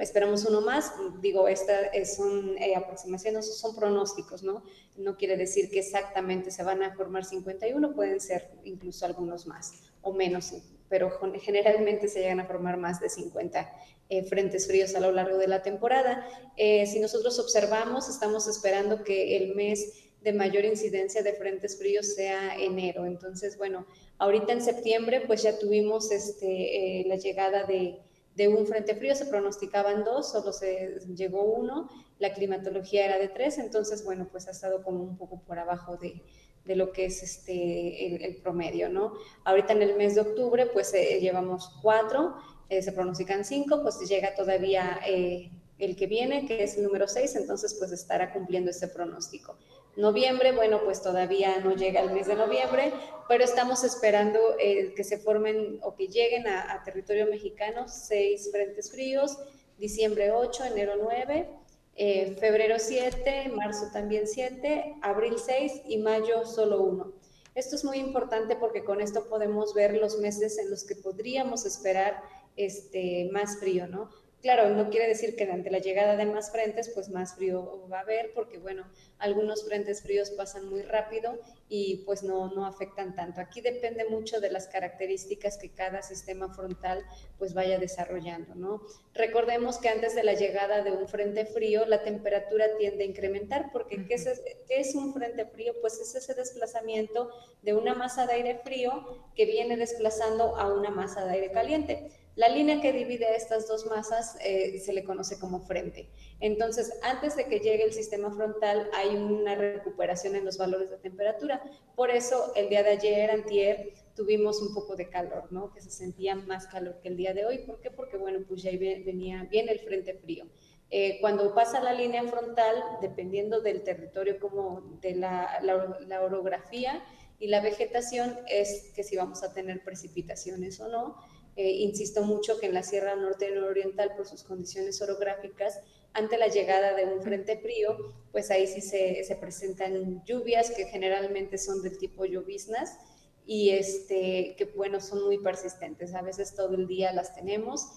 esperamos uno más, digo, estas son eh, aproximaciones, son pronósticos, ¿no? No quiere decir que exactamente se van a formar 51, pueden ser incluso algunos más o menos, pero generalmente se llegan a formar más de 50 eh, frentes fríos a lo largo de la temporada. Eh, si nosotros observamos, estamos esperando que el mes de mayor incidencia de frentes fríos sea enero. Entonces, bueno, ahorita en septiembre pues ya tuvimos este, la llegada de de un frente frío se pronosticaban dos, solo se llegó uno, la climatología era de tres, entonces, bueno, pues ha estado como un poco por abajo de, de lo que es este, el, promedio, ¿no? Ahorita en el mes de octubre, pues eh, llevamos cuatro, eh, se pronostican cinco, pues llega todavía eh, el que viene, que es el número seis, entonces pues estará cumpliendo ese pronóstico. Noviembre, bueno, pues todavía no llega el mes de noviembre, pero estamos esperando eh, que se formen o que lleguen a, territorio mexicano seis frentes fríos, diciembre 8, enero 9, eh, febrero 7, marzo también 7, abril 6 y mayo solo 1. Esto es muy importante porque con esto podemos ver los meses en los que podríamos esperar este, más frío, ¿no? Claro, no quiere decir que ante la llegada de más frentes, pues más frío va a haber, porque bueno, algunos frentes fríos pasan muy rápido y pues no, no afectan tanto. Aquí depende mucho de las características que cada sistema frontal pues vaya desarrollando, ¿no? Recordemos que antes de la llegada de un frente frío, la temperatura tiende a incrementar, porque ¿qué, es, ¿qué es un frente frío? Pues es ese desplazamiento de una masa de aire frío que viene desplazando a una masa de aire caliente. La línea que divide estas dos masas eh, se le conoce como frente. Entonces, antes de que llegue el sistema frontal, hay una recuperación en los valores de temperatura. Por eso, el día de ayer, antier, tuvimos un poco de calor, ¿no? Que se sentía más calor que el día de hoy. ¿Por qué? Porque, bueno, pues ya venía bien el frente frío. Eh, cuando pasa la línea frontal, dependiendo del territorio como de la, la orografía y la vegetación, es que si vamos a tener precipitaciones o no. Eh, insisto mucho que en la Sierra Norte y Nororiental, por sus condiciones orográficas, ante la llegada de un frente frío, pues ahí sí se, se presentan lluvias que generalmente son del tipo lloviznas y este, que bueno, son muy persistentes. A veces todo el día las tenemos.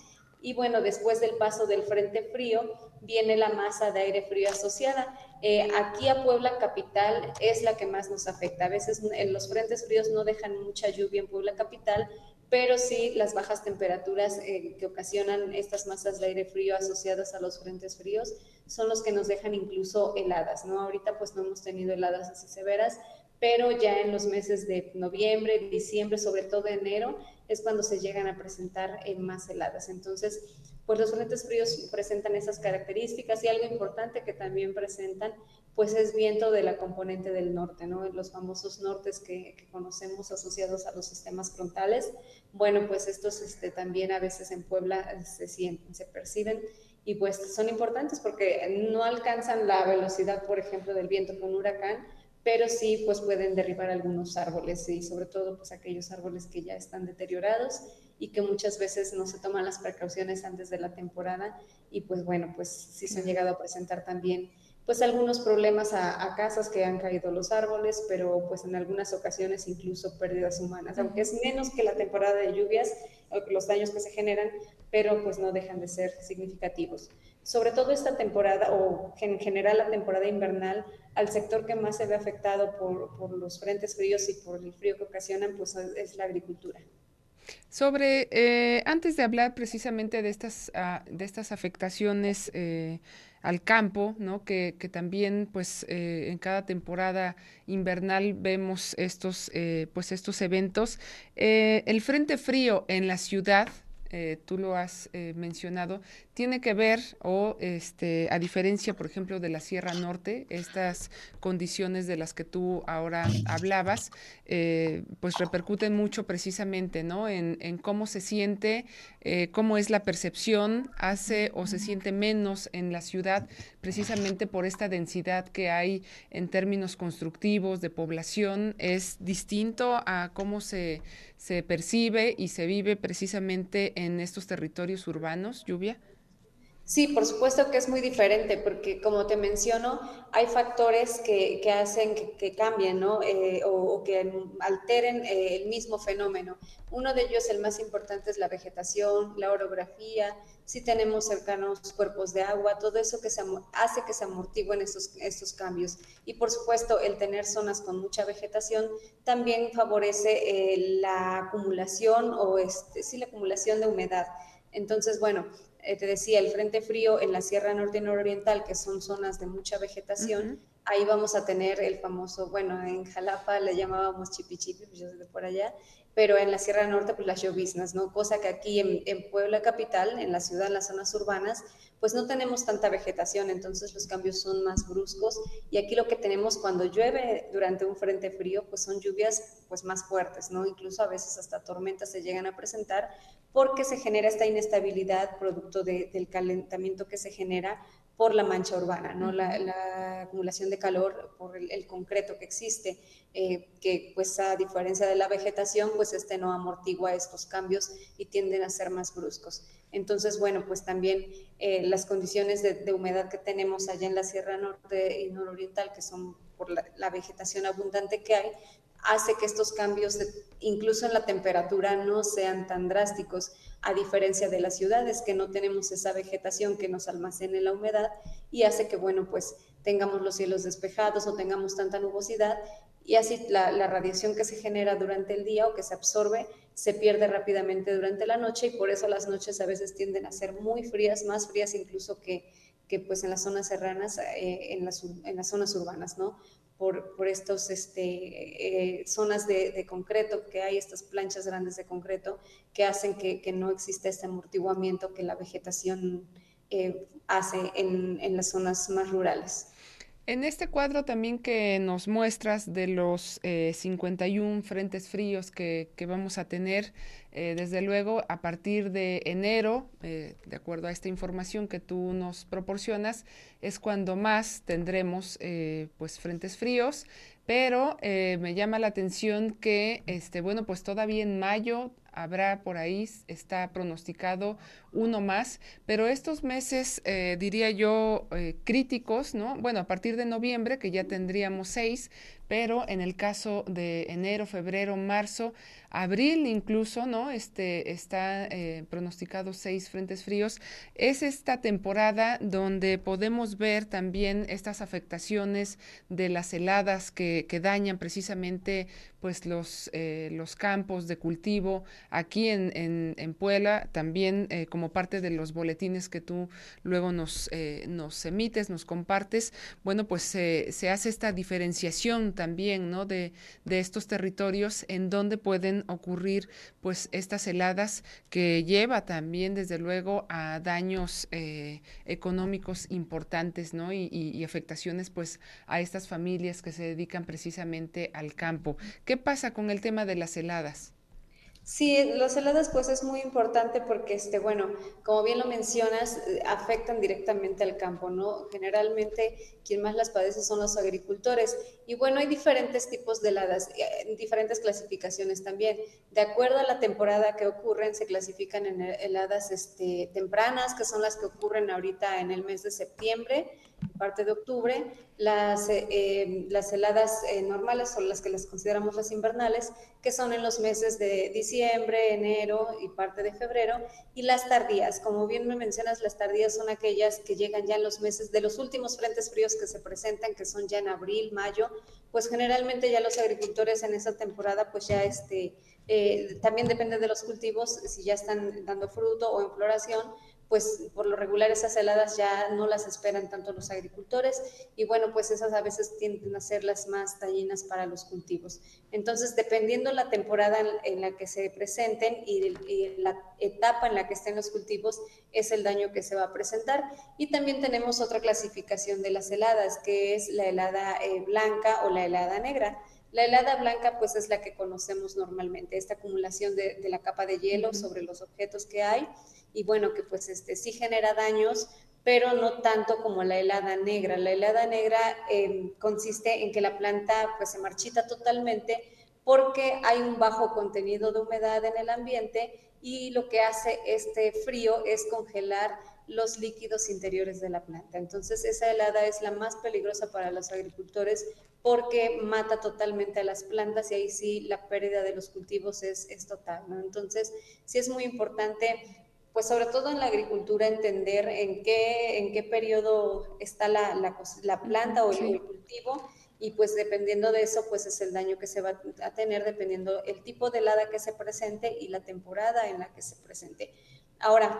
Y bueno, después del paso del frente frío, viene la masa de aire frío asociada. Eh, aquí a Puebla capital es la que más nos afecta. A veces los frentes fríos no dejan mucha lluvia en Puebla capital, pero sí las bajas temperaturas eh, que ocasionan estas masas de aire frío asociadas a los frentes fríos son los que nos dejan incluso heladas, ¿no? Ahorita pues no hemos tenido heladas así severas, pero ya en los meses de noviembre, diciembre, sobre todo enero, es cuando se llegan a presentar eh, más heladas. Entonces, pues los frentes fríos presentan esas características y algo importante que también presentan pues es viento de la componente del norte, ¿no? Los famosos nortes que, conocemos asociados a los sistemas frontales. Bueno, pues estos este, también a veces en Puebla se sienten, se perciben y pues son importantes porque no alcanzan la velocidad, por ejemplo, del viento con huracán, pero sí pues pueden derribar algunos árboles y sobre todo pues aquellos árboles que ya están deteriorados y que muchas veces no se toman las precauciones antes de la temporada y pues bueno, pues sí se han llegado a presentar también pues algunos problemas a, casas que han caído los árboles, pero pues en algunas ocasiones incluso pérdidas humanas, aunque es menos que la temporada de lluvias, los daños que se generan, pero pues no dejan de ser significativos. Sobre todo esta temporada, o en general la temporada invernal, al sector que más se ve afectado por, por los frentes fríos y por el frío que ocasionan, pues es la agricultura. Sobre, eh, antes de hablar precisamente de estas, ah, de estas afectaciones eh, al campo, ¿no? Que, también, pues, eh, en cada temporada invernal vemos estos, pues, estos eventos. el frente frío en la ciudad, tú lo has mencionado, tiene que ver o este a diferencia por ejemplo de la Sierra Norte estas condiciones de las que tú ahora hablabas eh, pues repercuten mucho precisamente no en, cómo se siente eh, cómo es la percepción hace o se siente menos en la ciudad precisamente por esta densidad que hay en términos constructivos de población es distinto a cómo se se percibe y se vive precisamente en estos territorios urbanos lluvia Sí, por supuesto que es muy diferente, porque como te menciono, hay factores que, que hacen que, cambien, ¿no? Eh, o, que alteren eh, el mismo fenómeno. Uno de ellos, el más importante, es la vegetación, la orografía, si tenemos cercanos cuerpos de agua, todo eso que hace que se amortiguen estos, estos cambios. Y por supuesto, el tener zonas con mucha vegetación también favorece eh, la acumulación o este, sí, la acumulación de humedad. Entonces, bueno, eh, te decía, el frente frío en la Sierra Norte y Nororiental, que son zonas de mucha vegetación, ahí vamos a tener el famoso, bueno, en Jalapa le llamábamos chipichipi, pues yo soy de por allá, pero en la Sierra Norte, pues las lloviznas, ¿no? Cosa que aquí en, en, Puebla capital, en la ciudad, en las zonas urbanas, pues no tenemos tanta vegetación, entonces los cambios son más bruscos y aquí lo que tenemos cuando llueve durante un frente frío, pues son lluvias pues más fuertes, ¿no? Incluso a veces hasta tormentas se llegan a presentar porque se genera esta inestabilidad producto del calentamiento que se genera por la mancha urbana, ¿no? la, acumulación de calor por el, concreto que existe, eh, que pues a diferencia de la vegetación, pues este no amortigua estos cambios y tienden a ser más bruscos. Entonces, bueno, pues también eh, las condiciones de, humedad que tenemos allá en la Sierra Norte y Nororiental, que son por la, la vegetación abundante que hay, hace que estos cambios, incluso en la temperatura, no sean tan drásticos, a diferencia de las ciudades, que no tenemos esa vegetación que nos almacene la humedad y hace que, bueno, pues tengamos los cielos despejados o tengamos tanta nubosidad y así la, radiación que se genera durante el día o que se absorbe se pierde rápidamente durante la noche y por eso las noches a veces tienden a ser muy frías, más frías incluso que, que pues en las zonas serranas, eh, en, las, en, las, zonas urbanas, ¿no? Por, por estos este, eh, zonas de, concreto que hay, estas planchas grandes de concreto que hacen que, que no exista este amortiguamiento que la vegetación eh, hace en, en las zonas más rurales. En este cuadro también que nos muestras de los 51 eh, frentes fríos que, vamos a tener, eh, desde luego a partir de enero, eh, de acuerdo a esta información que tú nos proporcionas, es cuando más tendremos pues frentes fríos, pero me llama la atención que, este, bueno, pues todavía en mayo habrá por ahí, está pronosticado uno más, pero estos meses, eh, diría yo, eh, críticos, ¿no? Bueno, a partir de noviembre, que ya tendríamos seis, pero en el caso de enero, febrero, marzo, abril incluso, ¿no? Este, está eh, pronosticado seis frentes fríos. Es esta temporada donde podemos ver también estas afectaciones de las heladas que, que dañan precisamente pues los, eh, los campos de cultivo aquí en, en, Puebla, también eh, como parte de los boletines que tú luego nos, nos emites, nos compartes, bueno, pues se hace esta diferenciación también, ¿no? De, de estos territorios en donde pueden ocurrir, pues, estas heladas que lleva también, desde luego, a daños eh, económicos importantes, ¿no? Y, y, afectaciones, pues, a estas familias que se dedican precisamente al campo. ¿Qué pasa con el tema de las heladas? Sí, los heladas pues es muy importante porque, este, bueno, como bien lo mencionas, eh, afectan directamente al campo, ¿no? Generalmente quien más las padece son los agricultores. Y bueno, hay diferentes tipos de heladas, eh, diferentes clasificaciones también. De acuerdo a la temporada que ocurren, se clasifican en heladas este, tempranas, que son las que ocurren ahorita en el mes de septiembre, parte de octubre, las, eh, em, las heladas eh, normales son las que las consideramos las invernales, que son en los meses de diciembre, enero y parte de febrero, y las tardías, como bien me mencionas, las tardías son aquellas que llegan ya en los meses de los últimos frentes fríos que se presentan, que son ya en abril, mayo, pues generalmente ya los agricultores en esa temporada pues ya este, eh, también depende de los cultivos, si ya están dando fruto o en floración, pues por lo regular esas heladas ya no las esperan tanto los agricultores y bueno, pues esas a veces tienden a ser las más dañinas para los cultivos. Entonces, dependiendo la temporada en, la que se presenten y, la etapa en la que estén los cultivos, es el daño que se va a presentar. Y también tenemos otra clasificación de las heladas, que es la helada eh, blanca o la helada negra. La helada blanca pues es la que conocemos normalmente, esta acumulación de, la capa de hielo sobre los objetos que hay y bueno, que pues este, sí genera daños, pero no tanto como la helada negra. La helada negra em, consiste en que la planta pues se marchita totalmente porque hay un bajo contenido de humedad en el ambiente y lo que hace este frío es congelar los líquidos interiores de la planta. Entonces esa helada es la más peligrosa para los agricultores porque mata totalmente a las plantas y ahí sí la pérdida de los cultivos es, es total. Entonces sí es muy importante pues sobre todo en la agricultura, entender en qué, en qué periodo está la, la, planta o el, cultivo y pues dependiendo de eso, pues es el daño que se va a tener dependiendo el tipo de helada que se presente y la temporada en la que se presente. Ahora,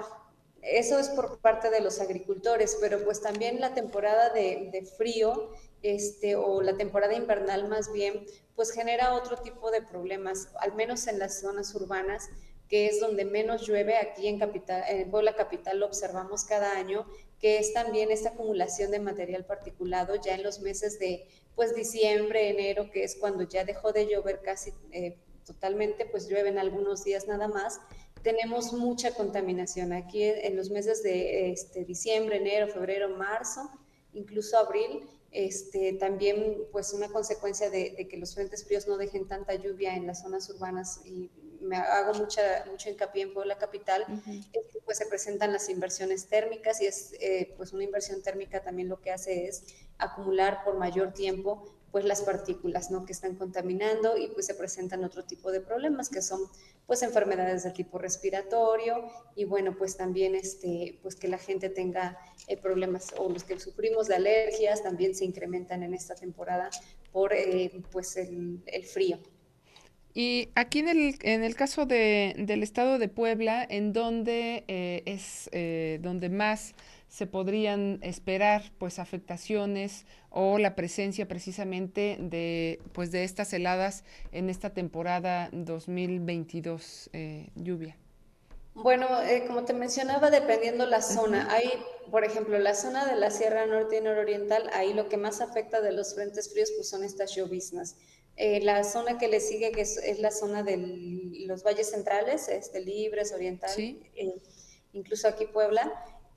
eso es por parte de los agricultores, pero pues también la temporada de, de frío este, o la temporada invernal más bien, pues genera otro tipo de problemas, al menos en las zonas urbanas, que es donde menos llueve, aquí en, capital, en Puebla Capital lo observamos cada año, que es también esta acumulación de material particulado ya en los meses de pues diciembre, enero, que es cuando ya dejó de llover casi eh, totalmente, pues llueven algunos días nada más, tenemos mucha contaminación aquí en los meses de este, diciembre, enero, febrero, marzo, incluso abril, este, también pues una consecuencia de, de, que los frentes fríos no dejen tanta lluvia en las zonas urbanas y me hago mucha, mucho hincapié en Puebla Capital, pues se presentan las inversiones térmicas y es eh, pues una inversión térmica también lo que hace es acumular por mayor tiempo pues las partículas, ¿no? Que están contaminando y pues se presentan otro tipo de problemas que son pues enfermedades de tipo respiratorio y bueno, pues también este, pues que la gente tenga eh, problemas o los que sufrimos de alergias también se incrementan en esta temporada por eh, pues el, frío. Y aquí en el, en el caso de, del estado de Puebla, en donde eh, es donde más se podrían esperar pues afectaciones o la presencia precisamente de pues de estas heladas en esta temporada 2022 eh, lluvia. Bueno, eh, como te mencionaba, dependiendo la zona, hay, por ejemplo, la zona de la Sierra Norte y Nororiental, ahí lo que más afecta de los frentes fríos pues son estas lloviznas. Eh, la zona que le sigue, que es, la zona de los valles centrales, este, Libres, Oriental, incluso aquí Puebla,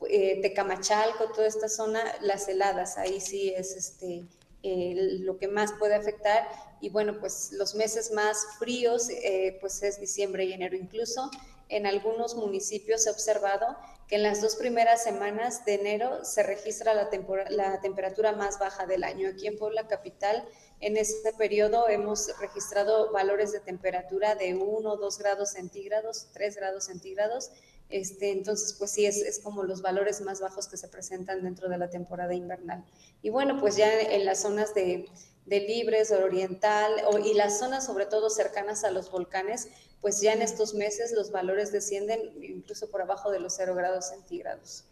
eh, Tecamachalco, toda esta zona, las heladas, ahí sí es este, lo que más puede afectar. Y bueno, pues los meses más fríos, eh, pues es diciembre y enero. Incluso en algunos municipios he observado que en las dos primeras semanas de enero se registra la, temperatura más baja del año. Aquí en Puebla Capital, en este periodo hemos registrado valores de temperatura de 1, 2 grados centígrados, 3 grados centígrados este, entonces, pues sí, es, como los valores más bajos que se presentan dentro de la temporada invernal. Y bueno, pues ya en las zonas de, Libres, Oriental y las zonas sobre todo cercanas a los volcanes, pues ya en estos meses los valores descienden incluso por abajo de los 0 grados centígrados.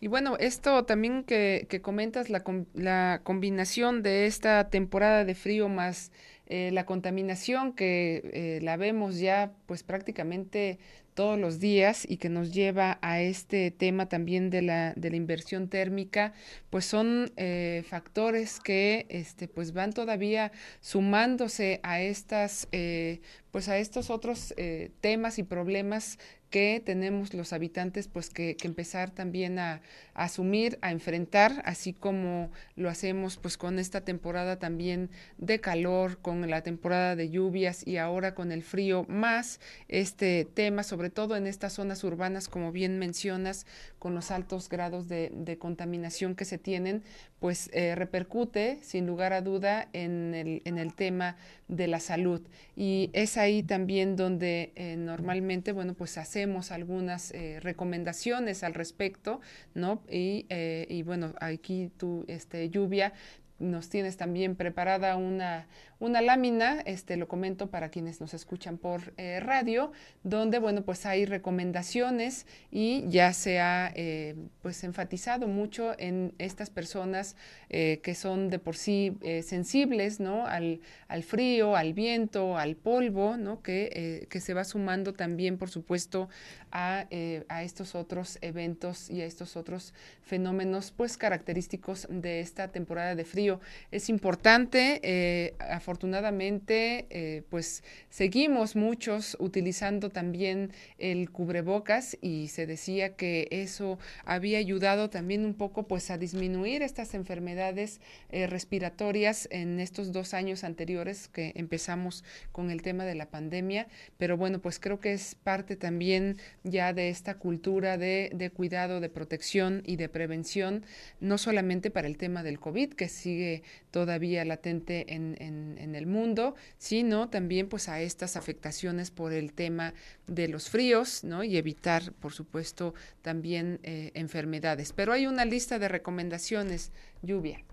Y bueno, esto también que, comentas, la, la combinación de esta temporada de frío más eh, la contaminación que eh, la vemos ya pues prácticamente todos los días y que nos lleva a este tema también de la, de la inversión térmica, pues son eh, factores que este, pues van todavía sumándose a estas, eh, pues a estos otros eh, temas y problemas que tenemos los habitantes pues que, empezar también a, asumir, a enfrentar, así como lo hacemos pues con esta temporada también de calor, con la temporada de lluvias y ahora con el frío más este tema, sobre todo en estas zonas urbanas, como bien mencionas, con los altos grados de, contaminación que se tienen, pues eh, repercute sin lugar a duda en el, en el tema de la salud. Y es ahí también donde eh, normalmente, bueno, pues hacemos algunas eh, recomendaciones al respecto, ¿no? Y, y bueno, aquí tú, este, Lluvia, nos tienes también preparada una, una lámina, este lo comento para quienes nos escuchan por eh, radio, donde bueno pues hay recomendaciones y ya se ha eh, pues enfatizado mucho en estas personas eh, que son de por sí sensibles ¿no? al, al, frío, al viento, al polvo, ¿no? que, que se va sumando también por supuesto a, a, estos otros eventos y a estos otros fenómenos pues característicos de esta temporada de frío. Es importante, afortunadamente, eh, pues seguimos muchos utilizando también el cubrebocas y se decía que eso había ayudado también un poco pues a disminuir estas enfermedades eh, respiratorias en estos dos años anteriores que empezamos con el tema de la pandemia. Pero bueno, pues creo que es parte también ya de esta cultura de, de cuidado, de protección y de prevención, no solamente para el tema del COVID, que sigue todavía latente en, en, en el mundo, sino también pues a estas afectaciones por el tema de los fríos, ¿no? Y evitar, por supuesto, también eh, enfermedades. Pero hay una lista de recomendaciones, lluvia.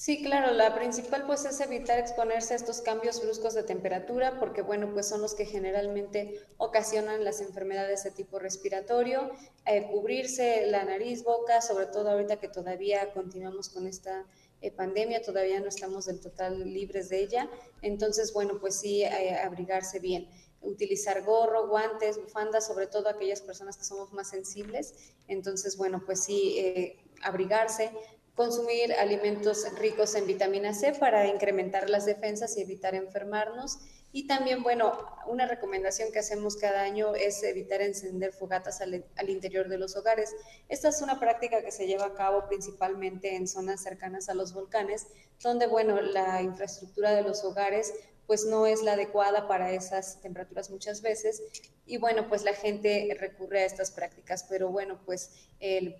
Sí, claro, la principal pues es evitar exponerse a estos cambios bruscos de temperatura porque bueno, pues son los que generalmente ocasionan las enfermedades de tipo respiratorio, eh, cubrirse la nariz, boca, sobre todo ahorita que todavía continuamos con esta eh, pandemia, todavía no estamos del total libres de ella. Entonces, bueno, pues sí, eh, abrigarse bien. Utilizar gorro, guantes, bufandas, sobre todo aquellas personas que somos más sensibles. Entonces, bueno, pues sí, eh, abrigarse, consumir alimentos ricos en vitamina C para incrementar las defensas y evitar enfermarnos y también, bueno, una recomendación que hacemos cada año es evitar encender fogatas al, interior de los hogares. Esta es una práctica que se lleva a cabo principalmente en zonas cercanas a los volcanes, donde, bueno, la infraestructura de los hogares pues no es la adecuada para esas temperaturas muchas veces y bueno, pues la gente recurre a estas prácticas, pero bueno, pues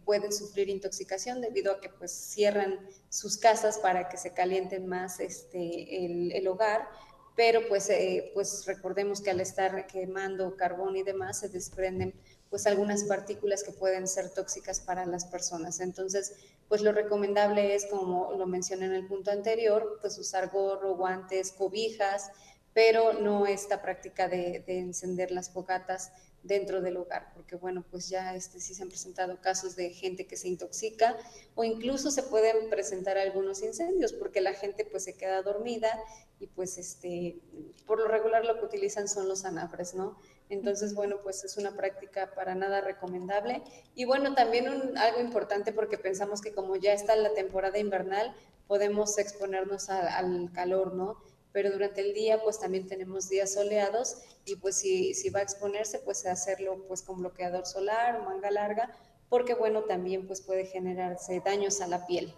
pueden sufrir intoxicación debido a que pues cierran sus casas para que se calienten más este, el, hogar, pero pues, eh, pues recordemos que al estar quemando carbón y demás se desprenden pues algunas partículas que pueden ser tóxicas para las personas. Entonces, pues lo recomendable es, como lo mencioné en el punto anterior, pues usar gorro, guantes, cobijas, pero no esta práctica de, encender las fogatas dentro del hogar, porque bueno, pues ya este, sí se han presentado casos de gente que se intoxica o incluso se pueden presentar algunos incendios porque la gente pues se queda dormida y pues este, por lo regular lo que utilizan son los anafres, ¿no? Entonces, bueno, pues es una práctica para nada recomendable. Y bueno, también algo importante porque pensamos que como ya está la temporada invernal, podemos exponernos al calor, ¿no? Pero durante el día, pues también tenemos días soleados y pues si, si va a exponerse, pues hacerlo pues con bloqueador solar o manga larga, porque bueno, también pues puede generarse daños a la piel.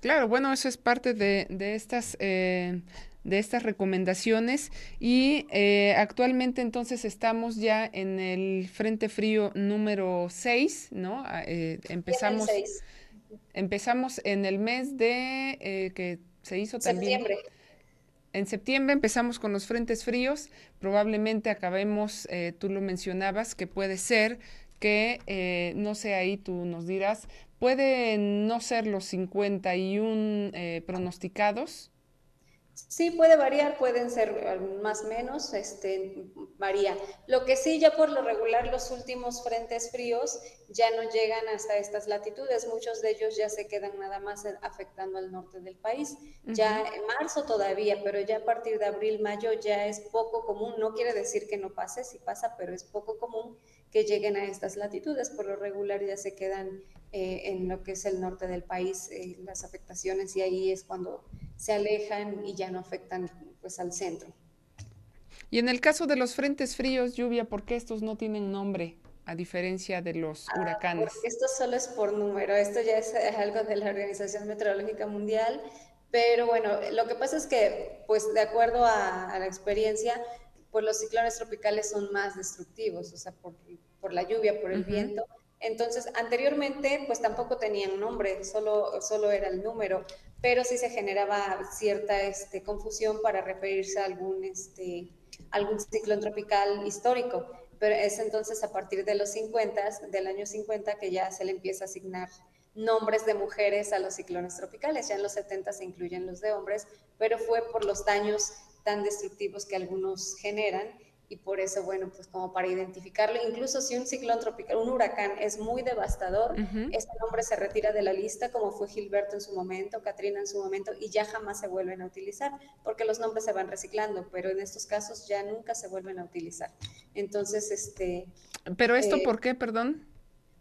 Claro, bueno, eso es parte de, de estas eh, de estas recomendaciones y eh, actualmente entonces estamos ya en el Frente Frío número 6, ¿no? Ah, eh, empezamos, empezamos en el mes de eh, que se hizo también. Septiembre. En septiembre empezamos con los frentes fríos, probablemente acabemos, tú lo mencionabas, que puede ser que, no sé, ahí tú nos dirás, puede no ser los 51 pronosticados, Sí, puede variar, pueden ser más o menos, este, varía. Lo que sí, ya por lo regular, los últimos frentes fríos ya no llegan hasta estas latitudes. Muchos de ellos ya se quedan nada más afectando al norte del país. Ya en marzo todavía, pero ya a partir de abril, mayo ya es poco común. No quiere decir que no pase, sí pasa, pero es poco común que lleguen a estas latitudes. Por lo regular ya se quedan eh, en lo que es el norte del país eh, las afectaciones y ahí es cuando se alejan y ya no afectan pues al centro. Y en el caso de los frentes fríos, lluvia, ¿por qué estos no tienen nombre? a diferencia de los ah, huracanes. esto solo es por número, esto ya es, algo de la Organización Meteorológica Mundial, pero bueno, lo que pasa es que, pues de acuerdo a, la experiencia, pues los ciclones tropicales son más destructivos, o sea, por, por la lluvia, por el viento. Entonces, anteriormente, pues tampoco tenían nombre, solo, solo era el número, pero sí se generaba cierta este, confusión para referirse a algún, este, algún ciclón tropical histórico. Pero es entonces a partir de los 50, del año 50, que ya se le empieza a asignar nombres de mujeres a los ciclones tropicales. Ya en los 70 se incluyen los de hombres, pero fue por los daños tan destructivos que algunos generan y por eso, bueno, pues como para identificarlo, incluso si un ciclón tropical, un huracán es muy devastador, este nombre se retira de la lista, como fue Gilberto en su momento, Katrina en su momento, y ya jamás se vuelven a utilizar, porque los nombres se van reciclando, pero en estos casos ya nunca se vuelven a utilizar. Entonces, este... ¿Pero esto eh, por qué, perdón?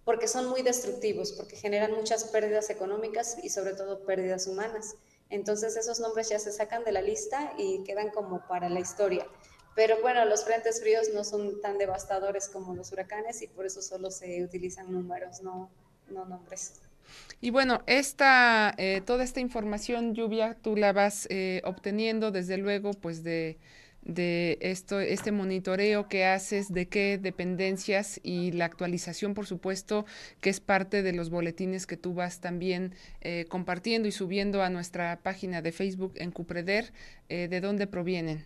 Porque son muy destructivos, porque generan muchas pérdidas económicas y sobre todo pérdidas humanas. Entonces esos nombres ya se sacan de la lista y quedan como para la historia. Pero bueno, los frentes fríos no son tan devastadores como los huracanes y por eso solo se utilizan números, no, no nombres. Y bueno, esta, eh, toda esta información, Lluvia, tú la vas eh, obteniendo desde luego pues de, de esto, este monitoreo que haces, de qué dependencias y la actualización, por supuesto, que es parte de los boletines que tú vas también eh, compartiendo y subiendo a nuestra página de Facebook en Cupreder, ¿de dónde provienen?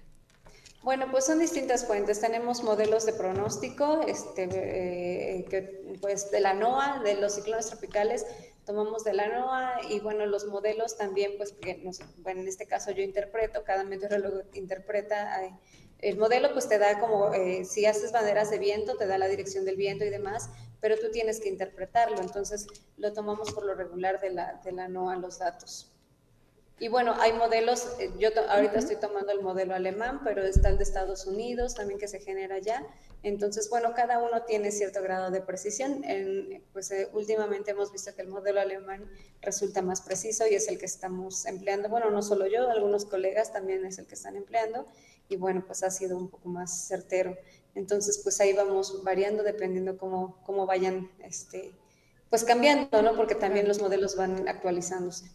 Bueno, pues son distintas fuentes. Tenemos modelos de pronóstico, este, eh, pues de la NOAA, de los ciclones tropicales, tomamos de la NOAA y bueno, los modelos también, pues, bueno, en este caso yo interpreto, cada meteorólogo interpreta. el modelo pues te da como, eh, si haces banderas de viento, te da la dirección del viento y demás, pero tú tienes que interpretarlo. Entonces lo tomamos por lo regular de la, de la NOAA los datos. Y bueno, hay modelos, eh, yo ahorita estoy tomando el modelo alemán, pero está el de Estados Unidos también que se genera ya. Entonces, bueno, cada uno tiene cierto grado de precisión. En, pues eh, últimamente hemos visto que el modelo alemán resulta más preciso y es el que estamos empleando. Bueno, no solo yo, algunos colegas también es el que están empleando y bueno, pues ha sido un poco más certero. Entonces, pues ahí vamos variando dependiendo cómo, cómo vayan, este, pues cambiando, ¿no? Porque también los modelos van actualizándose.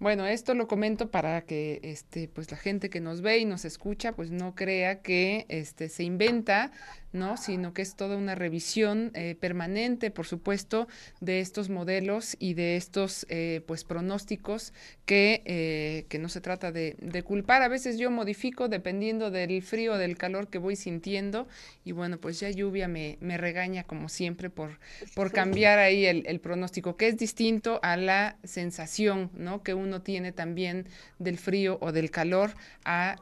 Bueno, esto lo comento para que este pues la gente que nos ve y nos escucha pues no crea que este se inventa ¿no? sino que es toda una revisión eh, permanente, por supuesto, de estos modelos y de estos eh, pues pronósticos que, eh, que no se trata de, de, culpar. A veces yo modifico dependiendo del frío o del calor que voy sintiendo y bueno, pues ya lluvia me, me regaña como siempre por, por cambiar ahí el, el, pronóstico, que es distinto a la sensación ¿no? que uno tiene también del frío o del calor a,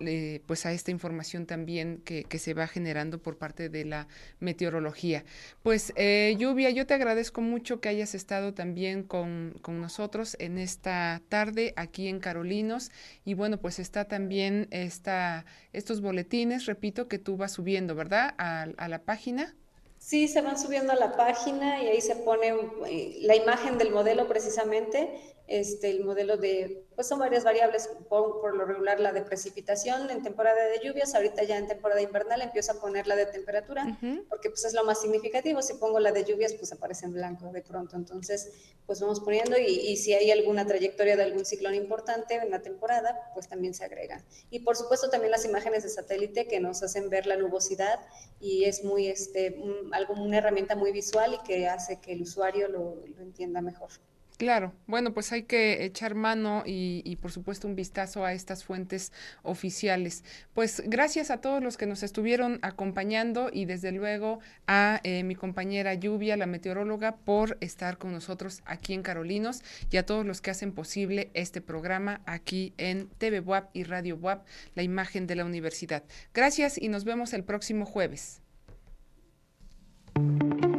pues a esta información también que, que se va generando por parte de de la meteorología. Pues eh, Lluvia, yo te agradezco mucho que hayas estado también con, con, nosotros en esta tarde aquí en Carolinos y bueno, pues está también esta, estos boletines, repito, que tú vas subiendo, ¿verdad? A, la página. Sí, se van subiendo a la página y ahí se pone eh, la imagen del modelo precisamente este, el modelo de, pues son varias variables, por, lo regular la de precipitación en temporada de lluvias, ahorita ya en temporada invernal empiezo a poner la de temperatura, porque pues es lo más significativo, si pongo la de lluvias pues aparece en blanco de pronto, entonces pues vamos poniendo y, y si hay alguna trayectoria de algún ciclón importante en la temporada, pues también se agrega. Y por supuesto también las imágenes de satélite que nos hacen ver la nubosidad y es muy, este, algo, una herramienta muy visual y que hace que el usuario lo, lo entienda mejor. Claro, bueno, pues hay que echar mano y, por supuesto un vistazo a estas fuentes oficiales. Pues gracias a todos los que nos estuvieron acompañando y desde luego a eh, mi compañera Lluvia, la meteoróloga, por estar con nosotros aquí en Carolinos y a todos los que hacen posible este programa aquí en TV WAP y Radio WAP, la imagen de la universidad. Gracias y nos vemos el próximo jueves.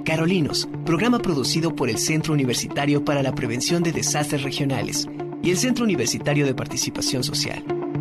Carolinos, programa producido por el Centro Universitario para la Prevención de Desastres Regionales y el Centro Universitario de Participación Social.